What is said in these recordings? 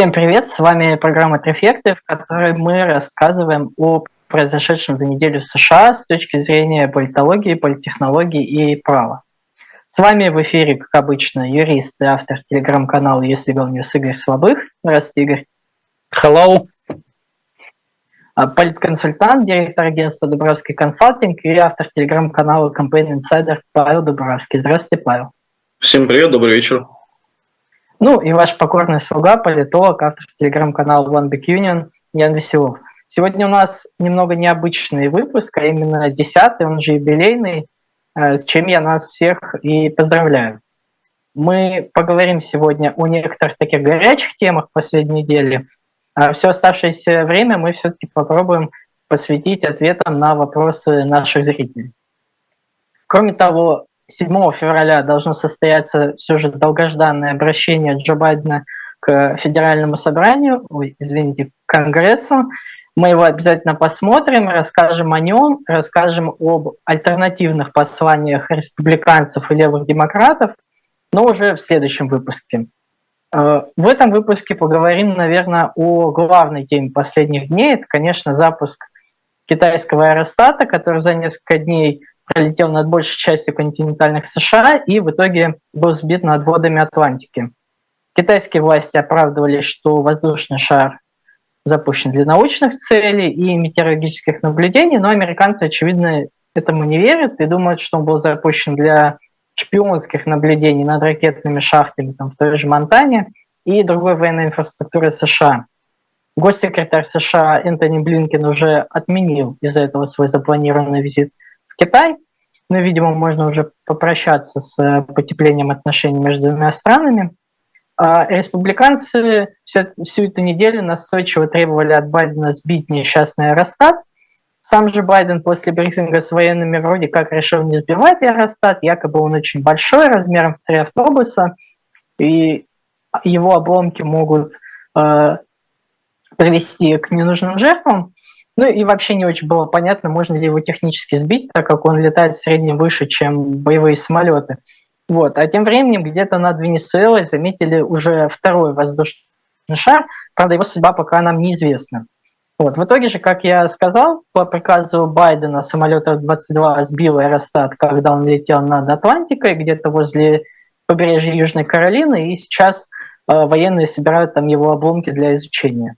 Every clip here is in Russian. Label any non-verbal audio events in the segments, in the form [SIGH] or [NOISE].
Всем привет, с вами программа «Трефекты», в которой мы рассказываем о произошедшем за неделю в США с точки зрения политологии, политтехнологии и права. С вами в эфире, как обычно, юрист и автор телеграм-канала «Если Legal News» Игорь Слабых. Здравствуйте, Игорь. Hello. А, политконсультант, директор агентства «Дубровский консалтинг» и автор телеграм-канала Campaign Insider Павел Дубровский. Здравствуйте, Павел. Всем привет, добрый вечер. Ну и ваш покорный слуга, политолог, автор телеграм-канала One Big Union Ян Веселов. Сегодня у нас немного необычный выпуск, а именно десятый, он же юбилейный, э, с чем я нас всех и поздравляю. Мы поговорим сегодня о некоторых таких горячих темах последней недели, а все оставшееся время мы все-таки попробуем посвятить ответам на вопросы наших зрителей. Кроме того, 7 февраля должно состояться все же долгожданное обращение Джо Байдена к Федеральному собранию, ой, извините, к Конгрессу. Мы его обязательно посмотрим, расскажем о нем, расскажем об альтернативных посланиях республиканцев и левых демократов, но уже в следующем выпуске. Э, в этом выпуске поговорим, наверное, о главной теме последних дней. Это, конечно, запуск китайского аэростата, который за несколько дней пролетел над большей частью континентальных США и в итоге был сбит над водами Атлантики. Китайские власти оправдывали, что воздушный шар запущен для научных целей и метеорологических наблюдений, но американцы, очевидно, этому не верят и думают, что он был запущен для шпионских наблюдений над ракетными шахтами там, в той же Монтане и другой военной инфраструктуры США. Госсекретарь США Энтони Блинкен уже отменил из-за этого свой запланированный визит Китай. Ну, видимо, можно уже попрощаться с э, потеплением отношений между двумя странами. А республиканцы всю, всю эту неделю настойчиво требовали от Байдена сбить несчастный Аэростат. Сам же Байден после брифинга с военными вроде как решил не сбивать Аэростат, якобы он очень большой, размером в три автобуса, и его обломки могут э, привести к ненужным жертвам. Ну и вообще не очень было понятно, можно ли его технически сбить, так как он летает в среднем выше, чем боевые самолеты. Вот. А тем временем где-то над Венесуэлой заметили уже второй воздушный шар, правда, его судьба пока нам неизвестна. Вот. В итоге же, как я сказал, по приказу Байдена самолет F-22 сбил аэростат, когда он летел над Атлантикой, где-то возле побережья Южной Каролины, и сейчас э, военные собирают там его обломки для изучения.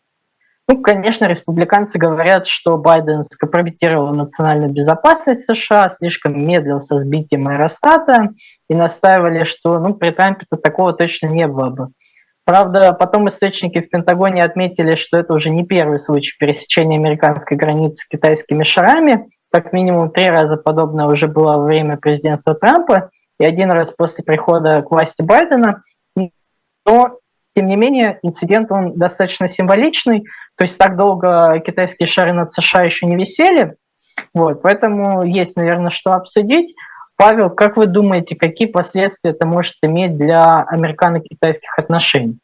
Ну, конечно, республиканцы говорят, что Байден скомпрометировал национальную безопасность США, слишком медлил со сбитием аэростата и настаивали, что ну, при Трампе-то такого точно не было бы. Правда, потом источники в Пентагоне отметили, что это уже не первый случай пересечения американской границы с китайскими шарами. Как минимум три раза подобное уже было во время президентства Трампа и один раз после прихода к власти Байдена. Но тем не менее, инцидент он достаточно символичный, то есть так долго китайские шары над США еще не висели, вот, поэтому есть, наверное, что обсудить. Павел, как вы думаете, какие последствия это может иметь для американо-китайских отношений?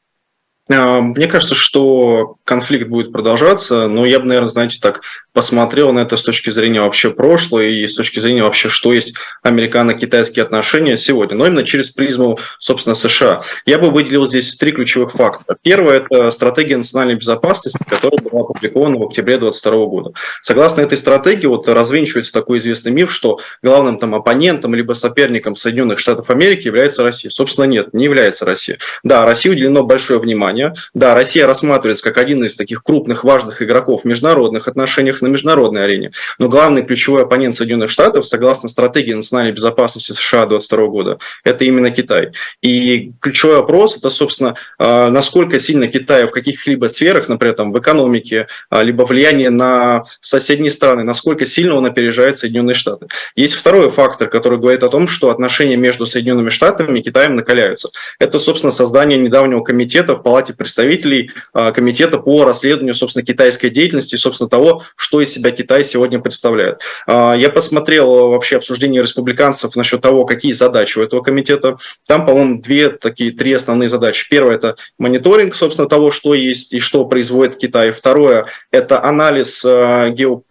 А, мне кажется, что конфликт будет продолжаться, но я бы, наверное, знаете, так посмотрел на это с точки зрения вообще прошлого и с точки зрения вообще, что есть американо-китайские отношения сегодня, но именно через призму, собственно, США. Я бы выделил здесь три ключевых фактора. Первое – это стратегия национальной безопасности, которая была опубликована в октябре 2022 года. Согласно этой стратегии, вот развенчивается такой известный миф, что главным там оппонентом либо соперником Соединенных Штатов Америки является Россия. Собственно, нет, не является Россия. Да, России уделено большое внимание. Да, Россия рассматривается как один из таких крупных, важных игроков в международных отношениях, на международной арене. Но главный ключевой оппонент Соединенных Штатов, согласно стратегии национальной безопасности США 2022 года, это именно Китай. И ключевой вопрос – это, собственно, а, насколько сильно Китай в каких-либо сферах, например, там, в экономике, а, либо влияние на соседние страны, насколько сильно он опережает Соединенные Штаты. Есть второй фактор, который говорит о том, что отношения между Соединенными Штатами и Китаем накаляются. Это, собственно, создание недавнего комитета в Палате представителей, а, комитета по расследованию, собственно, китайской деятельности, собственно, того, что что из себя Китай сегодня представляет. А, я посмотрел вообще обсуждение республиканцев насчет того, какие задачи у этого комитета. Там, по-моему, две такие, три основные задачи. Первое – это мониторинг, собственно, того, что есть и что производит Китай. Второе – это анализ а, гео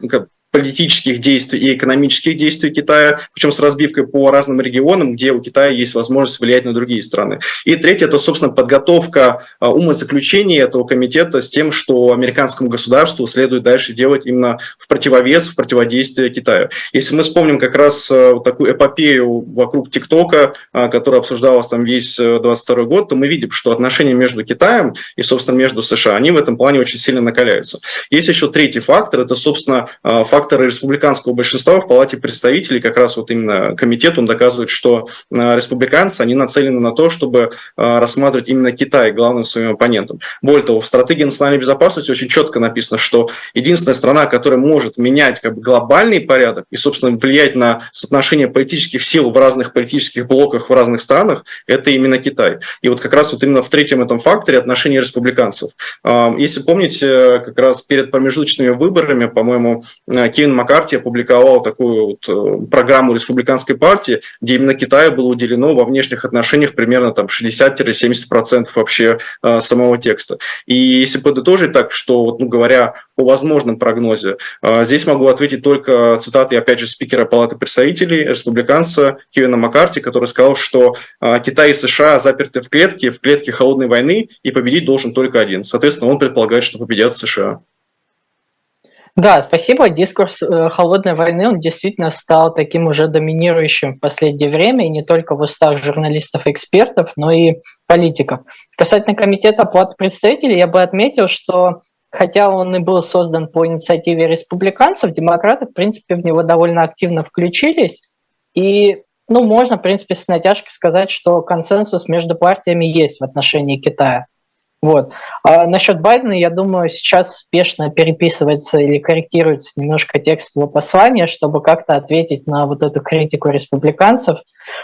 политических действий и экономических действий Китая, причем с разбивкой по разным регионам, где у Китая есть возможность влиять на другие страны. И третье, это, собственно, подготовка а, умозаключений этого комитета с тем, что американскому государству следует дальше делать именно в противовес, в противодействие Китаю. Если мы вспомним как раз а, вот такую эпопею вокруг ТикТока, а, которая обсуждалась там весь 22 год, то мы видим, что отношения между Китаем и, собственно, между США, они в этом плане очень сильно накаляются. Есть еще третий фактор, это, собственно, факторы республиканского большинства в Палате представителей, как раз вот именно комитет, он доказывает, что республиканцы, они нацелены на то, чтобы рассматривать именно Китай главным своим оппонентом. Более того, в стратегии национальной безопасности очень четко написано, что единственная страна, которая может менять как бы, глобальный порядок и, собственно, влиять на соотношение политических сил в разных политических блоках в разных странах, это именно Китай. И вот как раз вот именно в третьем этом факторе отношения республиканцев. Если помните, как раз перед промежуточными выборами, по-моему, Кевин Маккарти опубликовал такую вот э, программу республиканской партии, где именно Китаю было уделено во внешних отношениях примерно там 60-70% вообще э, самого текста. И если подытожить так, что, вот, ну, говоря о возможном прогнозе, э, здесь могу ответить только цитаты, опять же, спикера Палаты представителей, республиканца Кевина Маккарти, который сказал, что Китай и США заперты в клетке, в клетке холодной войны, и победить должен только один. Соответственно, он предполагает, что победят США. Да, спасибо. Дискурс э, холодной войны, он действительно стал таким уже доминирующим в последнее время, и не только в устах журналистов экспертов, но и политиков. Касательно комитета плат представителей, я бы отметил, что хотя он и был создан по инициативе республиканцев, демократы, в принципе, в него довольно активно включились, и ну, можно, в принципе, с натяжкой сказать, что консенсус между партиями есть в отношении Китая. Вот. А насчет Байдена, я думаю, сейчас спешно переписывается или корректируется немножко текст его послания, чтобы как-то ответить на вот эту критику республиканцев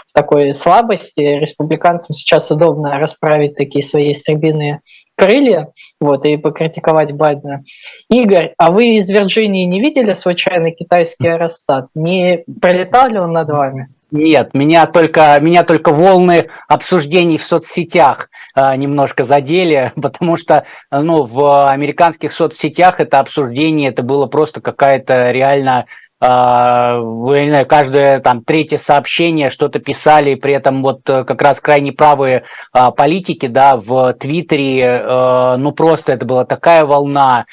в такой слабости. Республиканцам сейчас удобно расправить такие свои истребиные крылья вот, и покритиковать Байдена. Игорь, а вы из Вирджинии не видели случайно китайский аэростат? Не пролетал ли он над вами? Нет, меня только, меня только волны обсуждений в соцсетях э, немножко задели, [LAUGHS] потому что ну, в американских соцсетях это обсуждение, это было просто какая-то реально знаю, каждое там третье сообщение что-то писали, при этом вот э, как раз крайне правые э, политики, да, в Твиттере, э, ну просто это была такая волна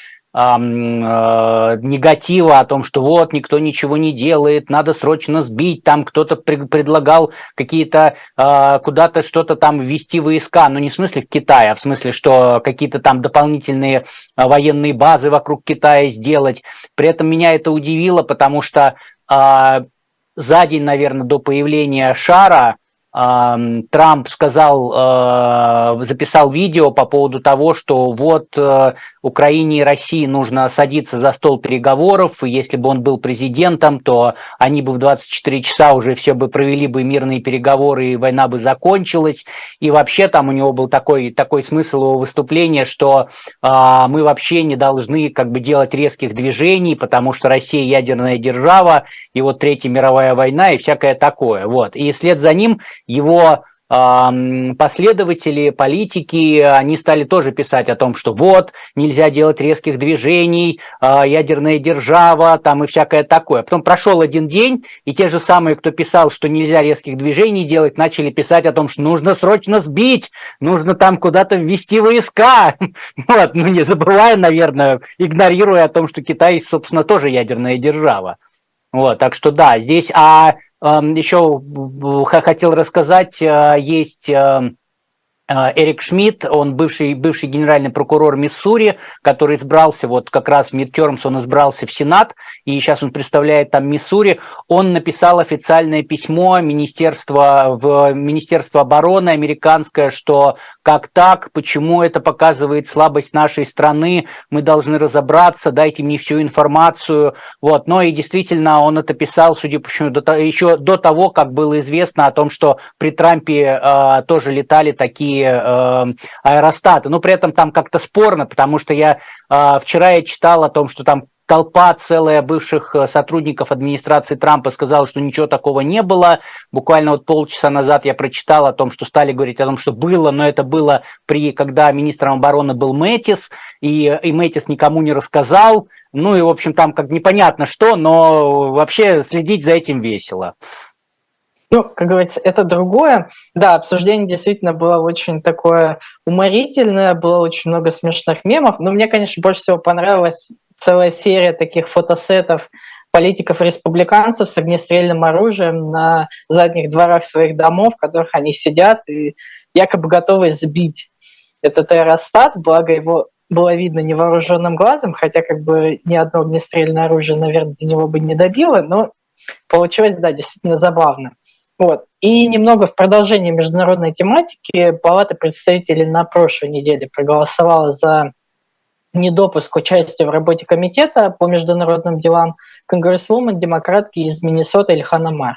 негатива о том, что вот никто ничего не делает, надо срочно сбить, там кто-то предлагал какие-то э, куда-то что-то там ввести войска, но не в смысле Китая, а в смысле, что какие-то там дополнительные э, военные базы вокруг Китая сделать. При этом меня это удивило, потому что э, за день, наверное, до появления шара Трамп сказал, э, записал видео по поводу того, что вот э, Украине и России нужно садиться за стол переговоров, и если бы он был президентом, то они бы в 24 часа уже все бы провели бы мирные переговоры, и война бы закончилась. И вообще там у него был такой, такой смысл его выступления, что а, мы вообще не должны как бы делать резких движений, потому что Россия ядерная держава, и вот Третья мировая война и всякое такое. Вот. И вслед за ним его последователи, политики, они стали тоже писать о том, что вот, нельзя делать резких движений, а, ядерная держава, там и всякое такое. Потом прошел один день, и те же самые, кто писал, что нельзя резких движений делать, начали писать о том, что нужно срочно сбить, нужно там куда-то ввести войска. [LAUGHS] Вот, ну не забывая, наверное, игнорируя о том, что Китай, собственно, тоже ядерная держава. Вот, так что да, здесь, а еще хотел рассказать, э, есть Эрик Шмидт, он бывший, бывший генеральный прокурор Миссури, который избрался, вот как раз Мидтермс, он избрался в Сенат, и сейчас он представляет там Миссури. Он написал официальное письмо Министерства, в Министерство обороны американское, что как так, почему это показывает слабость нашей страны, мы должны разобраться, дайте мне всю информацию. Вот. Но и действительно он это писал, судя по всему, еще до того, как было известно о том, что при Трампе э, тоже летали такие э, аэростаты. Но при этом там как-то спорно, потому что я э, вчера я читал о том, что там толпа целая бывших э, сотрудников администрации Трампа сказала, что ничего такого не было. Буквально вот полчаса назад я прочитал о том, что стали говорить о том, что было, но это было при, когда министром обороны был Мэтис, и, и Мэтис никому не рассказал. Ну и, в общем, там как непонятно что, но вообще следить за этим весело. Ну, как говорится, это другое. Да, обсуждение действительно было очень такое уморительное, было очень много смешных мемов, но мне, конечно, больше всего понравилась целая серия таких фотосетов политиков-республиканцев с огнестрельным оружием на задних дворах своих домов, в которых они сидят и якобы готовы сбить этот аэростат, благо его было видно невооруженным глазом, хотя как бы ни одно огнестрельное оружие, наверное, до него бы не добило, но получилось, да, действительно забавно. Вот. И немного в продолжении международной тематики Палата представителей на прошлой неделе проголосовала за недопуск участия в работе комитета по международным делам конгрессвумен демократки из Миннесоты Ильхана Мар.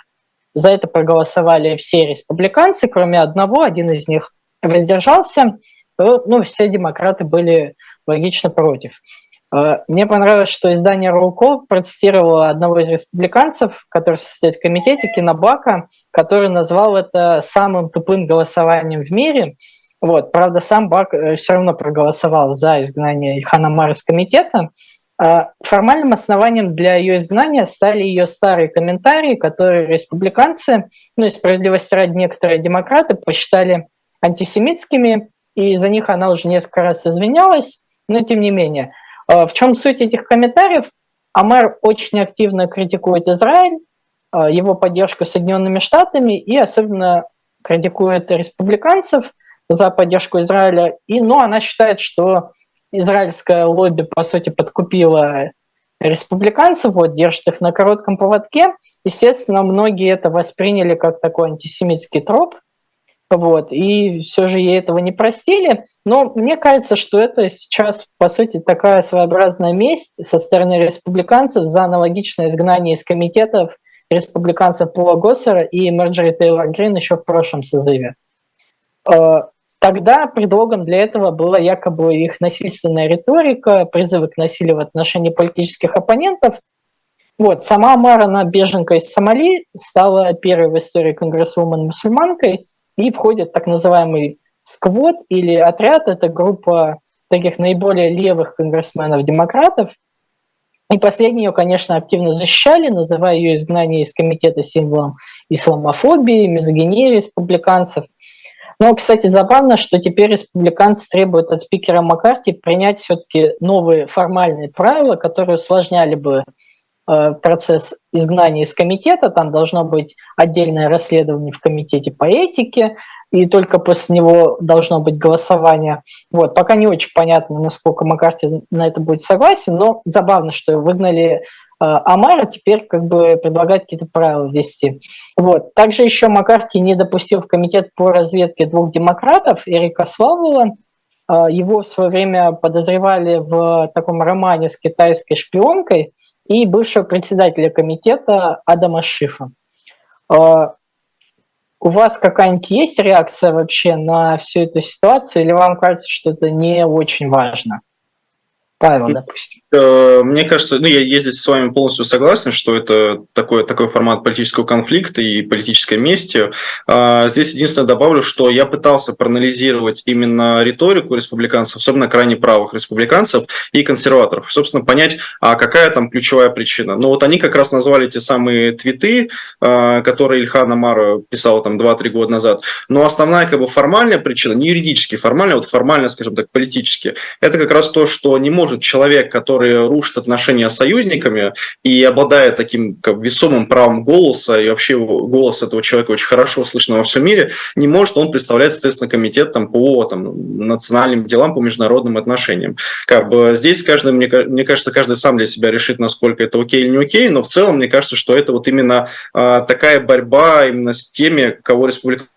За это проголосовали все республиканцы, кроме одного, один из них воздержался. Ну, все демократы были логично против. Э, мне понравилось, что издание Рулко процитировало одного из республиканцев, который состоит в комитете, Кинобака, который назвал это самым тупым голосованием в мире. Вот. Правда, сам Бак э, все равно проголосовал за изгнание Ильхана Мар из комитета. Э, формальным основанием для ее изгнания стали ее старые комментарии, которые республиканцы, ну и справедливости ради некоторые демократы посчитали антисемитскими, и за них она уже несколько раз извинялась, но тем не менее – в чем суть этих комментариев? Амар очень активно критикует Израиль, э, его поддержку Соединенными Штатами и особенно критикует республиканцев за поддержку Израиля. И, ну, она считает, что израильское лобби, по сути, подкупило республиканцев, вот, держит их на коротком поводке. Естественно, многие это восприняли как такой антисемитский троп, вот, и все же ей этого не простили. Но мне кажется, что это сейчас, по сути, такая своеобразная месть со стороны республиканцев за аналогичное изгнание из комитетов республиканцев Пола Госсера и Марджори Тейлор Грин еще в прошлом созыве. Э, тогда предлогом для этого была якобы их насильственная риторика, призывы к насилию в отношении политических оппонентов. Вот, сама Мара, она беженка из Сомали, стала первой в истории конгрессвумен мусульманкой – и входит так называемый сквот или отряд, это группа таких наиболее левых конгрессменов-демократов. И последние ее, конечно, активно защищали, называя ее изгнание из комитета символом исламофобии, мизогинии республиканцев. Но, кстати, забавно, что теперь республиканцы требуют от спикера Маккарти принять все-таки новые формальные правила, которые усложняли бы процесс изгнания из комитета, там должно быть отдельное расследование в комитете по этике, и только после него должно быть голосование. Вот, пока не очень понятно, насколько Маккарти на это будет согласен, но забавно, что выгнали э, Амара, теперь как бы предлагает какие-то правила ввести. Вот. Также еще Маккарти не допустил в комитет по разведке двух демократов, Эрика Свалвела, э, его в свое время подозревали в таком романе с китайской шпионкой – и бывшего председателя комитета Адама Шифа. А, у вас какая-нибудь есть реакция вообще на всю эту ситуацию, или вам кажется, что это не очень важно? Павел, допустим. Э, мне кажется, ну, я, я здесь с вами полностью согласен, что это такой, такой формат политического конфликта и политической мести. А, здесь единственное добавлю, что я пытался проанализировать именно риторику республиканцев, особенно крайне правых республиканцев и консерваторов, собственно, понять, а какая там ключевая причина. Ну вот они как раз назвали те самые твиты, а, которые Ильхан Амар писал там 2-3 года назад, но основная как бы формальная причина, не юридически формальная, вот формально, скажем так, политически, это как раз то, что не может человек, который рушит отношения с союзниками и обладает таким как, весомым правом голоса, и вообще голос этого человека очень хорошо слышно во всем мире, не может он представлять, соответственно, комитет там, по там, национальным делам, по международным отношениям. Как бы здесь каждый, мне, мне кажется, каждый сам для себя решит, насколько это окей или не окей, но в целом мне кажется, что это вот именно а, такая борьба именно с теми, кого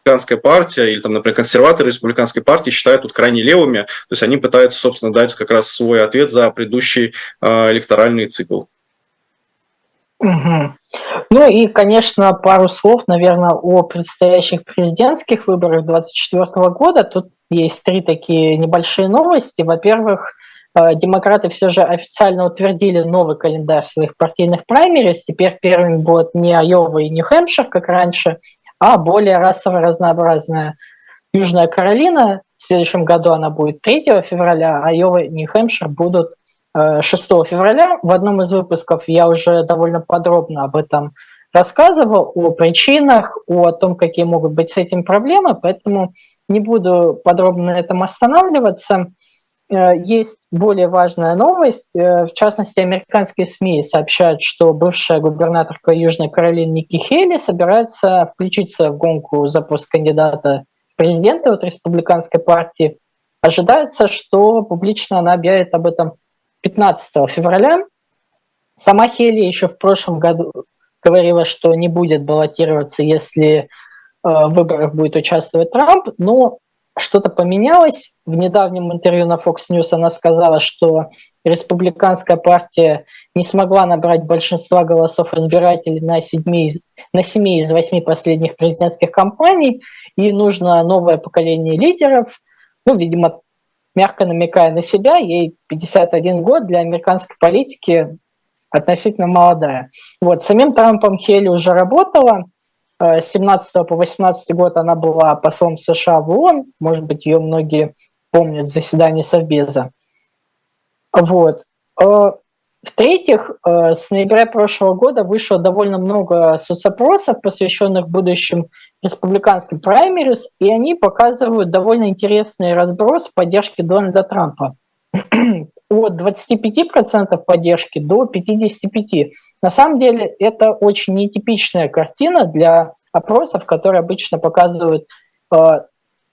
республиканская партия или, там, например, консерваторы республиканской партии считают тут крайне левыми, то есть они пытаются, собственно, дать как раз свой ответ за предыдущий э, электоральный цикл. Угу. Ну и, конечно, пару слов, наверное, о предстоящих президентских выборах 2024 года. Тут есть три такие небольшие новости. Во-первых, э, демократы все же официально утвердили новый календарь своих партийных праймерис. Теперь первыми будут не Айова и Нью-Хэмпшир, как раньше, а более расово разнообразная Южная Каролина. В следующем году она будет 3 февраля, а Айова и Нью-Хэмпшир будут 6 э, февраля. В одном из выпусков я уже довольно подробно об этом рассказывал, о причинах, о том, какие могут быть с этим проблемы, поэтому не буду подробно на этом останавливаться. Э, есть более важная новость. Э, в частности, американские СМИ сообщают, что бывшая губернаторка Южной Каролины Ники Хейли собирается включиться в гонку за пост кандидата президента от республиканской партии. Ожидается, что публично она объявит об этом 15 февраля. Сама Хейли еще в прошлом году говорила, что не будет баллотироваться, если э, в выборах будет участвовать Трамп, но что-то поменялось. В недавнем интервью на Fox News она сказала, что республиканская партия не смогла набрать большинства голосов избирателей на, седьми на семи из восьми последних президентских кампаний, и нужно новое поколение лидеров. Ну, видимо, мягко намекая на себя, ей 51 год для американской политики относительно молодая. Вот, самим Трампом Хелли уже работала, 17 по 18 год она была послом США в ООН, может быть, ее многие помнят заседание Совбеза. Вот. Э, в-третьих, э, с ноября прошлого года вышло довольно много соцопросов, посвященных будущим республиканским праймерис, и они показывают довольно интересный разброс поддержки Дональда Трампа. [CLEARS THROAT] От 25% поддержки до 55%. На самом деле это очень нетипичная картина для опросов, которые обычно показывают э,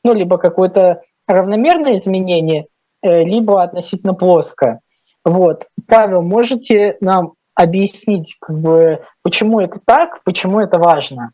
ну, либо какое-то равномерное изменение, э, либо относительно плоское. Вот. Павел, можете нам объяснить, как бы, почему это так, почему это важно?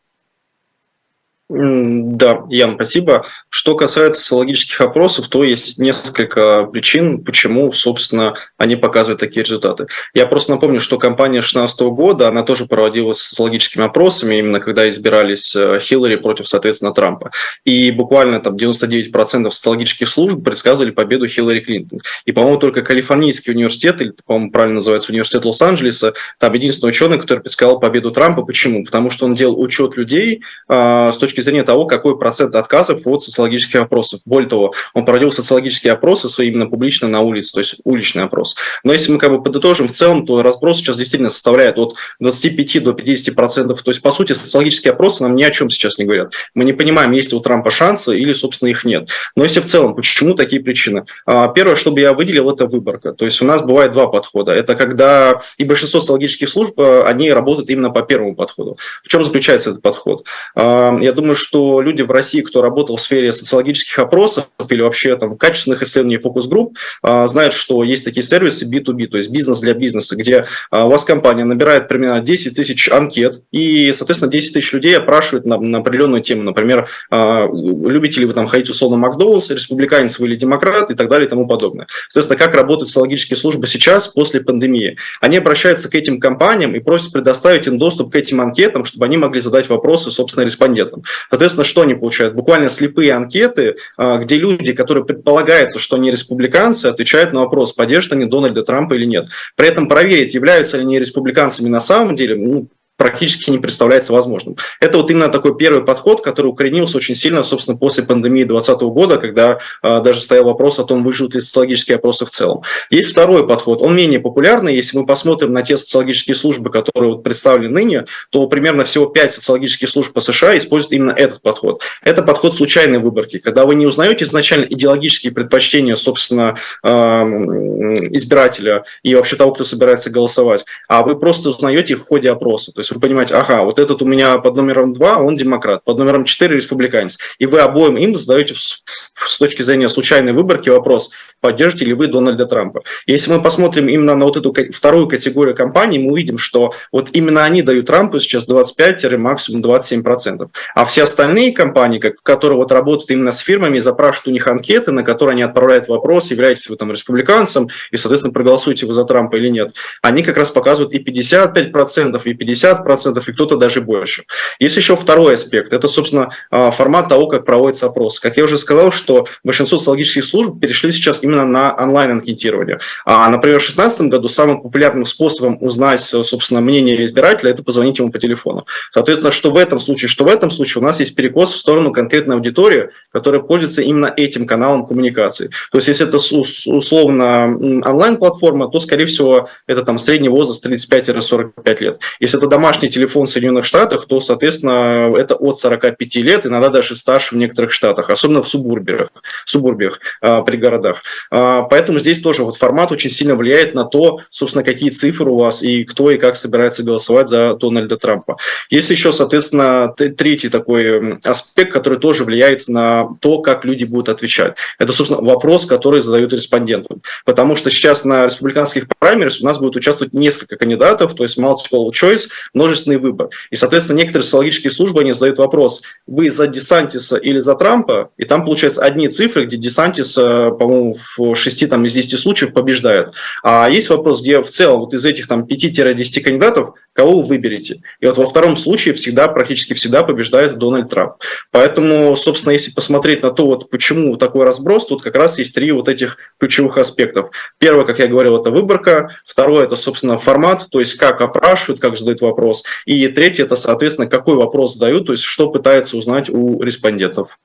Да, Ян, спасибо. Что касается социологических опросов, то есть несколько причин, почему, собственно, они показывают такие результаты. Я просто напомню, что кампания 2016 года, она тоже проводилась социологическими опросами, именно когда избирались э, Хиллари против, соответственно, Трампа. И буквально там 99% социологических служб предсказывали победу Хиллари Клинтон. И, по-моему, только Калифорнийский университет, или, по-моему, правильно называется университет Лос-Анджелеса, там единственный ученый, который предсказал победу Трампа. Почему? Потому что он делал учет людей э, с точки точки зрения того, какой процент отказов от социологических опросов. Более того, он проводил социологические опросы свои именно публично на улице, то есть уличный опрос. Но если мы как бы подытожим в целом, то разброс сейчас действительно составляет от 25 до 50 процентов. То есть, по сути, социологические опросы нам ни о чем сейчас не говорят. Мы не понимаем, есть ли у Трампа шансы или, собственно, их нет. Но если в целом, почему такие причины? А, первое, чтобы я выделил, это выборка. То есть у нас бывает два подхода. Это когда и большинство социологических служб, а, они работают именно по первому подходу. В чем заключается этот подход? А, я думаю, думаю, что люди в России, кто работал в сфере социологических опросов или вообще там качественных исследований фокус-групп, а, знают, что есть такие сервисы B2B, то есть бизнес для бизнеса, где а, у вас компания набирает примерно 10 тысяч анкет, и, соответственно, 10 тысяч людей опрашивают на, на определенную тему. Например, а, любите ли вы там ходить условно в Макдональдс, республиканец вы или демократ и так далее и тому подобное. Соответственно, как работают социологические службы сейчас, после пандемии? Они обращаются к этим компаниям и просят предоставить им доступ к этим анкетам, чтобы они могли задать вопросы, собственно, респондентам. Соответственно, что они получают? Буквально слепые анкеты, а, где люди, которые предполагается, что они республиканцы, отвечают на вопрос, поддержат они Дональда Трампа или нет. При этом проверить, являются ли они республиканцами на самом деле, ну, практически не представляется возможным. Это вот именно такой первый подход, который укоренился очень сильно, собственно, после пандемии 2020 года, когда э, даже стоял вопрос о том, выживут ли социологические опросы в целом. Есть второй подход, он менее популярный. Если мы посмотрим на те социологические службы, которые вот представлены ныне, то примерно всего 5 социологических служб по США используют именно этот подход. Это подход случайной выборки, когда вы не узнаете изначально идеологические предпочтения, собственно, э, избирателя и вообще того, кто собирается голосовать, а вы просто узнаете в ходе опроса. То есть вы понимаете, ага, вот этот у меня под номером 2, он демократ, под номером 4 республиканец. И вы обоим им задаете с точки зрения случайной выборки вопрос, поддержите ли вы Дональда Трампа. Если мы посмотрим именно на вот эту вторую категорию компаний, мы увидим, что вот именно они дают Трампу сейчас 25 максимум 27%. А все остальные компании, которые вот работают именно с фирмами, запрашивают у них анкеты, на которые они отправляют вопрос, являетесь вы там республиканцем, и, соответственно, проголосуете вы за Трампа или нет, они как раз показывают и 55%, и 50%, 50% и кто-то даже больше. Есть еще второй аспект. Это, собственно, а, формат того, как проводится опрос. Как я уже сказал, что большинство социологических служб перешли сейчас именно на онлайн-анкетирование. А, например, в 2016 году самым популярным способом узнать, собственно, мнение избирателя – это позвонить ему по телефону. Соответственно, что в этом случае, что в этом случае у нас есть перекос в сторону конкретной аудитории, которая пользуется именно этим каналом коммуникации. То есть, если это условно онлайн-платформа, то, скорее всего, это там средний возраст 35-45 лет. Если это домашний телефон в Соединенных Штатах, то, соответственно, это от 45 лет, иногда даже старше в некоторых штатах, особенно в субурбиях, субурбиях а, при городах. А, поэтому здесь тоже вот формат очень сильно влияет на то, собственно, какие цифры у вас и кто и как собирается голосовать за Дональда Трампа. Есть еще, соответственно, третий такой аспект, который тоже влияет на то, как люди будут отвечать. Это, собственно, вопрос, который задают респондентам. Потому что сейчас на республиканских праймерис у нас будет участвовать несколько кандидатов, то есть multiple choice, множественный выбор. И, соответственно, некоторые социологические службы, они задают вопрос, вы за Десантиса или за Трампа? И там, получается, одни цифры, где Десантис, э, по-моему, в 6 там, из 10 случаев побеждает. А есть вопрос, где в целом вот из этих там 5-10 кандидатов кого вы выберете. И вот во втором случае всегда, практически всегда побеждает Дональд Трамп. Поэтому, собственно, если посмотреть на то, вот почему такой разброс, тут как раз есть три вот этих ключевых аспектов. Первое, как я говорил, это выборка. Второе, это, собственно, формат, то есть как опрашивают, как задают вопрос. И третье, это, соответственно, какой вопрос задают, то есть что пытаются узнать у респондентов.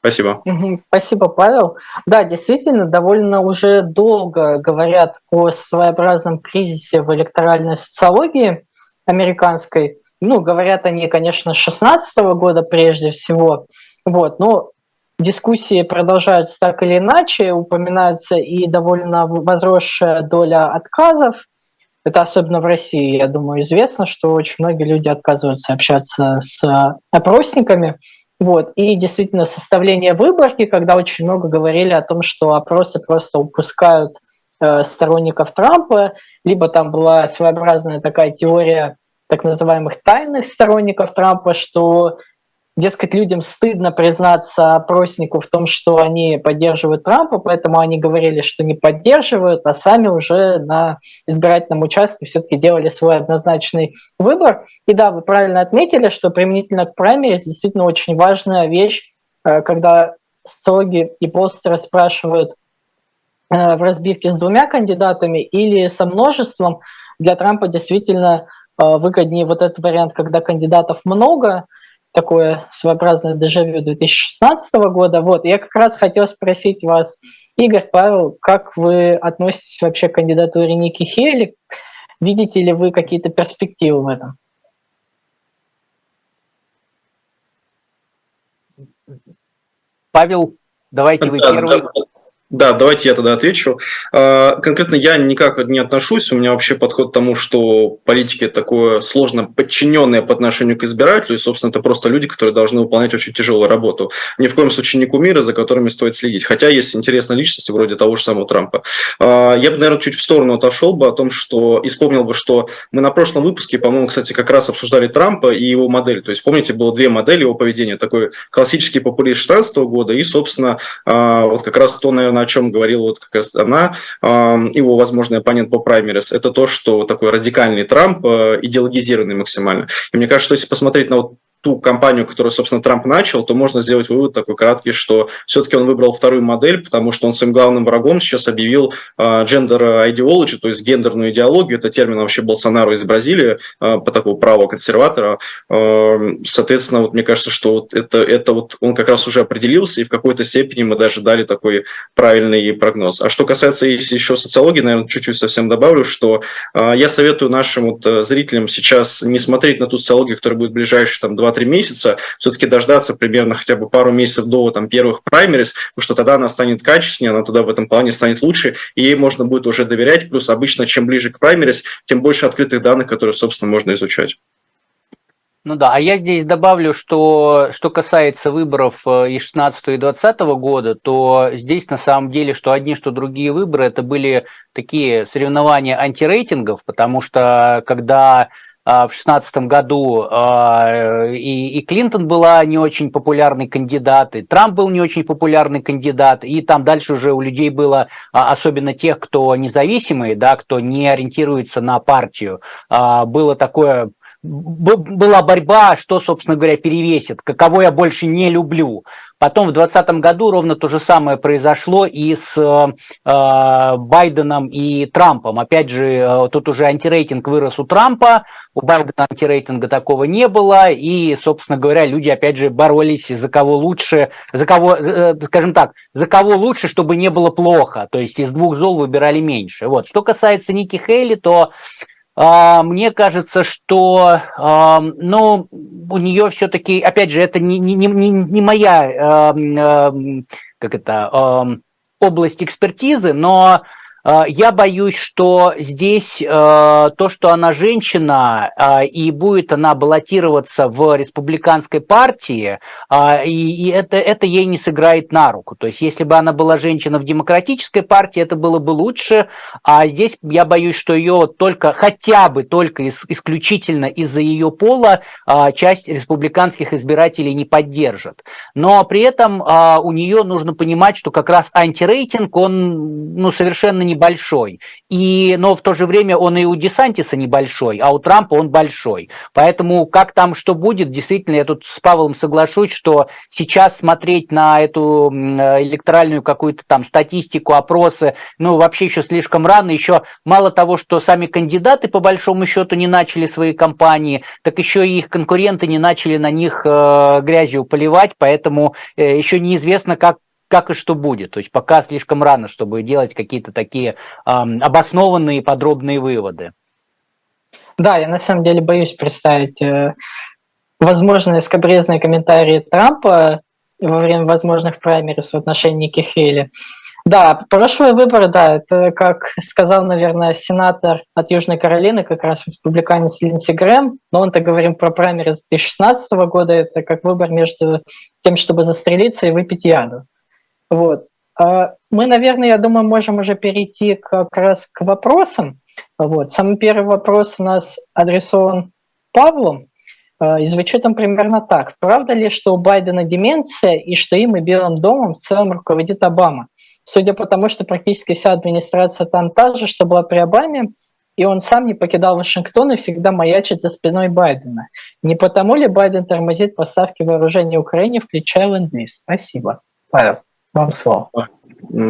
Спасибо. Спасибо, Павел. Да, действительно, довольно уже долго говорят о своеобразном кризисе в электоральной социологии американской. Ну, говорят они, конечно, с 16 года прежде всего. Вот, но дискуссии продолжаются так или иначе, упоминаются и довольно возросшая доля отказов. Это особенно в России, я думаю, известно, что очень многие люди отказываются общаться с опросниками. Вот. И действительно составление выборки, когда очень много говорили о том, что опросы просто упускают э, сторонников Трампа, либо там была своеобразная такая теория так называемых тайных сторонников Трампа, что Дескать, людям стыдно признаться опроснику в том, что они поддерживают Трампа, поэтому они говорили, что не поддерживают, а сами уже на избирательном участке все-таки делали свой однозначный выбор. И да, вы правильно отметили, что применительно к праймерис действительно очень важная вещь, э, когда социологи и постеры спрашивают э, в разбивке с двумя кандидатами или со множеством, для Трампа действительно э, выгоднее вот этот вариант, когда кандидатов много – такое своеобразное дежавю 2016 года. Вот, я как раз хотел спросить вас, Игорь, Павел, как вы относитесь вообще к кандидатуре Ники Хейли? Видите ли вы какие-то перспективы в этом? Павел, давайте вы первый. Да, давайте я тогда отвечу. А, конкретно я никак не отношусь. У меня вообще подход к тому, что политики такое сложно подчиненное по отношению к избирателю. И, собственно, это просто люди, которые должны выполнять очень тяжелую работу. Ни в коем случае не кумиры, за которыми стоит следить. Хотя есть интересные личности, вроде того же самого Трампа. А, я бы, наверное, чуть в сторону отошел бы о том, что и вспомнил бы, что мы на прошлом выпуске, по-моему, кстати, как раз обсуждали Трампа и его модель. То есть, помните, было две модели его поведения. Такой классический популист 16 года и, собственно, а, вот как раз то, наверное, о чем говорила вот как раз она, его возможный оппонент по праймерис, это то, что такой радикальный Трамп, э, идеологизированный максимально. И мне кажется, что если посмотреть на вот ту кампанию, которую, собственно, Трамп начал, то можно сделать вывод такой краткий, что все-таки он выбрал вторую модель, потому что он своим главным врагом сейчас объявил gender ideology, то есть гендерную идеологию. Это термин вообще Болсонару из Бразилии, по такому правого консерватора. Соответственно, вот мне кажется, что вот это, это вот он как раз уже определился, и в какой-то степени мы даже дали такой правильный прогноз. А что касается еще социологии, наверное, чуть-чуть совсем добавлю, что я советую нашим вот зрителям сейчас не смотреть на ту социологию, которая будет в ближайшие там 2 2-3 месяца, все-таки дождаться примерно хотя бы пару месяцев до там, первых праймерис, потому что тогда она станет качественнее, она тогда в этом плане станет лучше, и ей можно будет уже доверять. Плюс обычно, чем ближе к праймерис, тем больше открытых данных, которые, собственно, можно изучать. Ну да, а я здесь добавлю, что что касается выборов э, и 16 и 20 года, то здесь на самом деле, что одни, что другие выборы, это были такие соревнования антирейтингов, потому что когда в 2016 году а, и, и Клинтон была не очень популярный кандидат, и Трамп был не очень популярный кандидат, и там дальше уже у людей было, а, особенно тех, кто независимые, да, кто не ориентируется на партию, было такое была борьба, что, собственно говоря, перевесит, каково я больше не люблю. Потом в 2020 году ровно то же самое произошло и с э, Байденом и Трампом. Опять же, э, тут уже антирейтинг вырос у Трампа, у Байдена антирейтинга такого не было, и, собственно говоря, люди опять же боролись за кого лучше, за кого, э, скажем так, за кого лучше, чтобы не было плохо. То есть из двух зол выбирали меньше. Вот. Что касается Ники Хейли, то мне кажется, что а, ну, у нее все-таки, опять же, это не, не, не, не моя а, как это, область экспертизы, но а, я боюсь, что здесь а, то, что она женщина, а, и будет она баллотироваться в республиканской партии, и это, это ей не сыграет на руку. То есть, если бы она была женщина в демократической партии, это было бы лучше, а здесь я боюсь, что ее только, хотя бы только исключительно из-за ее пола часть республиканских избирателей не поддержит. Но при этом у нее нужно понимать, что как раз антирейтинг, он ну, совершенно небольшой. И, но в то же время он и у Десантиса небольшой, а у Трампа он большой. Поэтому как там что будет, действительно, я тут с Павлом соглашусь, что сейчас смотреть на эту электоральную какую-то там статистику, опросы, ну, вообще еще слишком рано. Еще мало того, что сами кандидаты по большому счету не начали свои кампании, так еще и их конкуренты не начали на них э, грязью поливать, поэтому э, еще неизвестно, как как и что будет. То есть пока слишком рано, чтобы делать какие-то такие э, обоснованные подробные выводы. Да, я на самом деле боюсь представить э, возможные скобрезные комментарии Трампа во время возможных праймерис в отношении Ники Хейли. Да, прошлые выборы, да, это, как сказал, наверное, сенатор от Южной Каролины, как раз республиканец Линдси Грэм, но он-то говорим про праймерис 2016 года, это как выбор между тем, чтобы застрелиться и выпить яду. Вот. А мы, наверное, я думаю, можем уже перейти как раз к вопросам. Вот. Самый первый вопрос у нас адресован Павлу. А, и звучит он примерно так. Правда ли, что у Байдена деменция и что им и Белым домом в целом руководит Обама? Судя по тому, что практически вся администрация там та же, что была при Обаме, и он сам не покидал Вашингтон и всегда маячит за спиной Байдена. Не потому ли Байден тормозит поставки вооружений Украине, включая ленд-лиз? Спасибо. Павел. Вам слово.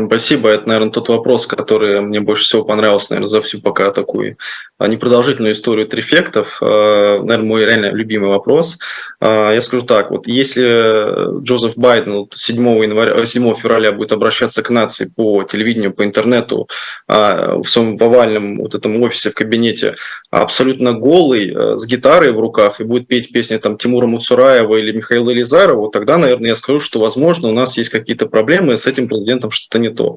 Спасибо. Это, наверное, тот вопрос, который мне больше всего понравился, наверное, за всю пока такую а, непродолжительную историю трефектов. А, наверное, мой реально любимый вопрос. А, я скажу так, вот если Джозеф Байден 7, января, 7 февраля будет обращаться к нации по телевидению, по интернету, в своем овальном вот этом офисе, в кабинете, абсолютно голый, с гитарой в руках, и будет петь песни там Тимура Муцураева или Михаила Елизарова, тогда, наверное, я скажу, что, возможно, у нас есть какие-то проблемы с этим президентом, что-то не то.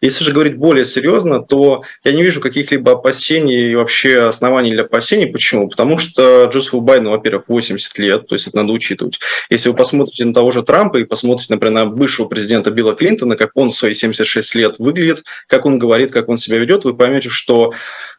Если же говорить более серьезно, то я не вижу каких-либо опасений и вообще оснований для опасений. Почему? Потому что Джозефу Байдену, во-первых, 80 лет, то есть это надо учитывать. Если вы посмотрите на того же Трампа и посмотрите, например, на бывшего президента Билла Клинтона, как он в свои 76 лет выглядит, как он говорит, как он себя ведет, вы поймете, что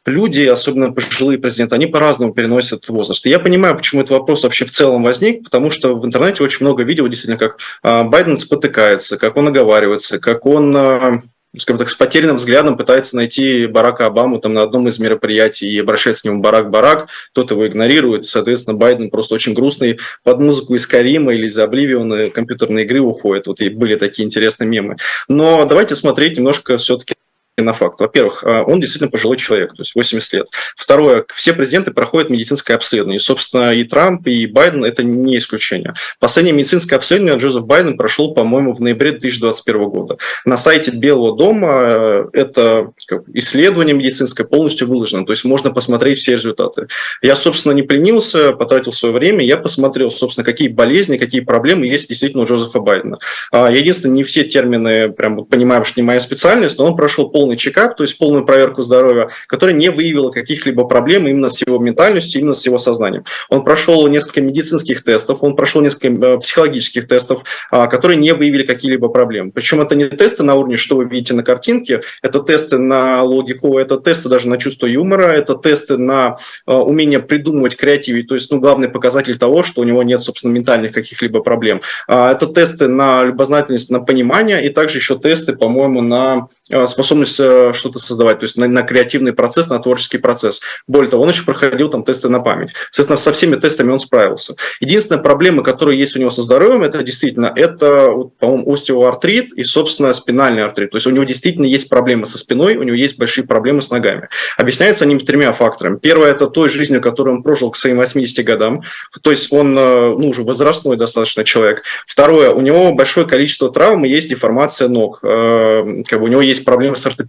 люди, особенно пожилые президенты, они по-разному переносят возраст. Я понимаю, почему этот вопрос вообще в целом возник, потому что в интернете очень много видео, действительно, как а, Байден спотыкается, как он оговаривается, как он а, скажем так, с потерянным взглядом пытается найти Барака Обаму там на одном из мероприятий и обращается к нему Барак-Барак, тот его игнорирует, соответственно, Байден просто очень грустный под музыку из Карима или из Обливиона компьютерной игры уходит, вот и были такие интересные мемы. Но давайте смотреть немножко все-таки на факт. Во-первых, а, он действительно пожилой человек, то есть 80 лет. Второе, все президенты проходят медицинское обследование. И, собственно, и Трамп, и Байден – это не исключение. Последнее медицинское обследование Джозеф Байден прошел, по-моему, в ноябре 2021 года. На сайте Белого дома э, это исследование медицинское полностью выложено, то есть можно посмотреть все результаты. Я, собственно, не пленился, потратил свое время, я посмотрел, собственно, какие болезни, какие проблемы есть действительно у Джозефа Байдена. А, единственное, не все термины прям понимаю, что не моя специальность, но он прошел полный полный чекап, то есть полную проверку здоровья, которая не выявила каких-либо проблем именно с его ментальностью, именно с его сознанием. Он прошел несколько медицинских тестов, он прошел несколько э, психологических тестов, а, которые не выявили какие-либо проблемы. Причем это не тесты на уровне, что вы видите на картинке, это тесты на логику, это тесты даже на чувство юмора, это тесты на э, умение придумывать, креативить, то есть ну, главный показатель того, что у него нет, собственно, ментальных каких-либо проблем. А, это тесты на любознательность, на понимание, и также еще тесты, по-моему, на э, способность учился что-то создавать, то есть на, на креативный процесс, на творческий процесс. Более того, он еще проходил там тесты на память. Соответственно, со всеми тестами он справился. Единственная проблема, которая есть у него со здоровьем, это действительно, это, по-моему, остеоартрит и, собственно, спинальный артрит. То есть у него действительно есть проблемы со спиной, у него есть большие проблемы с ногами. Объясняется они тремя факторами. Первое – это той жизнью, которую он прожил к своим 80 годам. То есть он э, ну, уже возрастной достаточно человек. Второе – у него большое количество травм и есть деформация ног. Э, как бы у него есть проблемы с ортопедией.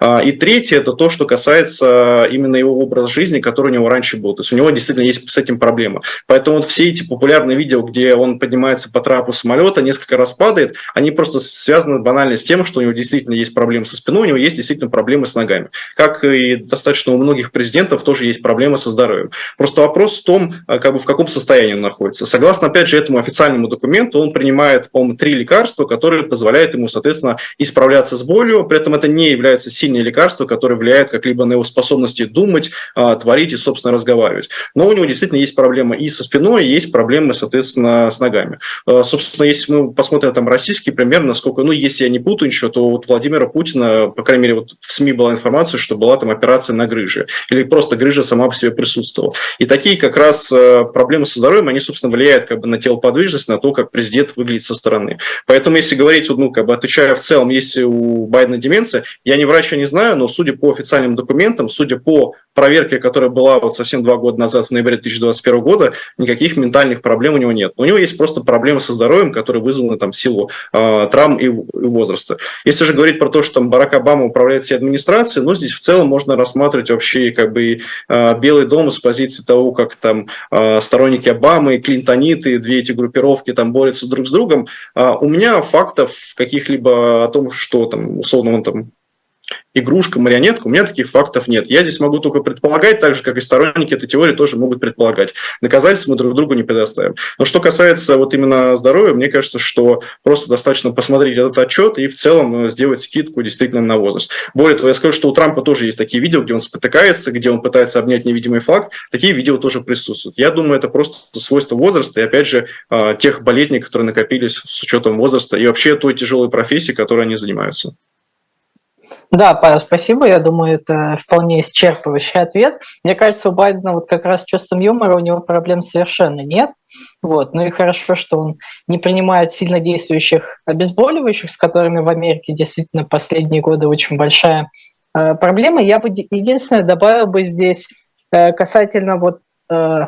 А, и третье – это то, что касается именно его образа жизни, который у него раньше был. То есть у него действительно есть с этим проблема. Поэтому вот все эти популярные видео, где он поднимается по трапу самолета, несколько раз падает, они просто связаны банально с тем, что у него действительно есть проблемы со спиной, у него есть действительно проблемы с ногами. Как и достаточно у многих президентов тоже есть проблемы со здоровьем. Просто вопрос в том, а, как бы в каком состоянии он находится. Согласно, опять же, этому официальному документу, он принимает, по-моему, три лекарства, которые позволяют ему, соответственно, исправляться с болью. При этом это не являются сильные лекарства, которые влияют как-либо на его способности думать, а, творить и, собственно, разговаривать. Но у него действительно есть проблемы и со спиной, и есть проблемы, соответственно, с ногами. А, собственно, если мы посмотрим там российский пример, насколько, ну, если я не путаю ничего, то вот Владимира Путина, по крайней мере, вот в СМИ была информация, что была там операция на грыже, или просто грыжа сама по себе присутствовала. И такие как раз э, проблемы со здоровьем, они, собственно, влияют как бы на телоподвижность, на то, как президент выглядит со стороны. Поэтому, если говорить, ну, как бы отвечая в целом, если у Байдена деменция, я не врач, я не знаю, но судя по официальным документам, судя по проверке, которая была вот совсем два года назад, в ноябре 2021 года, никаких ментальных проблем у него нет. У него есть просто проблемы со здоровьем, которые вызваны там силу э, травм и, и возраста. Если же говорить про то, что там Барак Обама управляет всей администрацией, ну, здесь в целом можно рассматривать вообще как бы э, Белый дом с позиции того, как там э, сторонники Обамы, клинтониты, две эти группировки там борются друг с другом. Э, у меня фактов каких-либо о том, что там условно он там игрушка, марионетка, у меня таких фактов нет. Я здесь могу только предполагать, так же, как и сторонники этой теории тоже могут предполагать. Доказательств мы друг другу не предоставим. Но что касается вот именно здоровья, мне кажется, что просто достаточно посмотреть этот отчет и в целом э, сделать скидку действительно на возраст. Более того, я скажу, что у Трампа тоже есть такие видео, где он спотыкается, где он пытается обнять невидимый флаг. Такие видео тоже присутствуют. Я думаю, это просто свойство возраста и, опять же, э, тех болезней, которые накопились с учетом возраста и вообще той тяжелой профессии, которой они занимаются. Да, Павел, спасибо. Я думаю, это вполне исчерпывающий ответ. Мне кажется, у Байдена вот как раз с чувством юмора у него проблем совершенно нет. Вот. Ну и хорошо, что он не принимает сильно действующих обезболивающих, с которыми в Америке действительно последние годы очень большая э, проблема. Я бы единственное добавил бы здесь э, касательно вот э,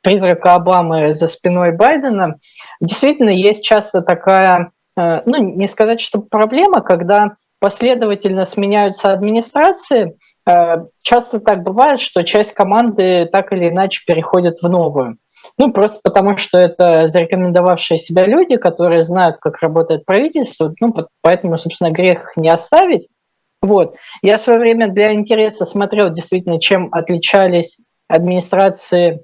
призрака Обамы за спиной Байдена. Действительно, есть часто такая, э, ну не сказать, что проблема, когда последовательно сменяются администрации, э, часто так бывает, что часть команды так или иначе переходит в новую. Ну, просто потому что это зарекомендовавшие себя люди, которые знают, как работает правительство, ну, поэтому, собственно, грех не оставить. Вот. Я в свое время для интереса смотрел действительно, чем отличались администрации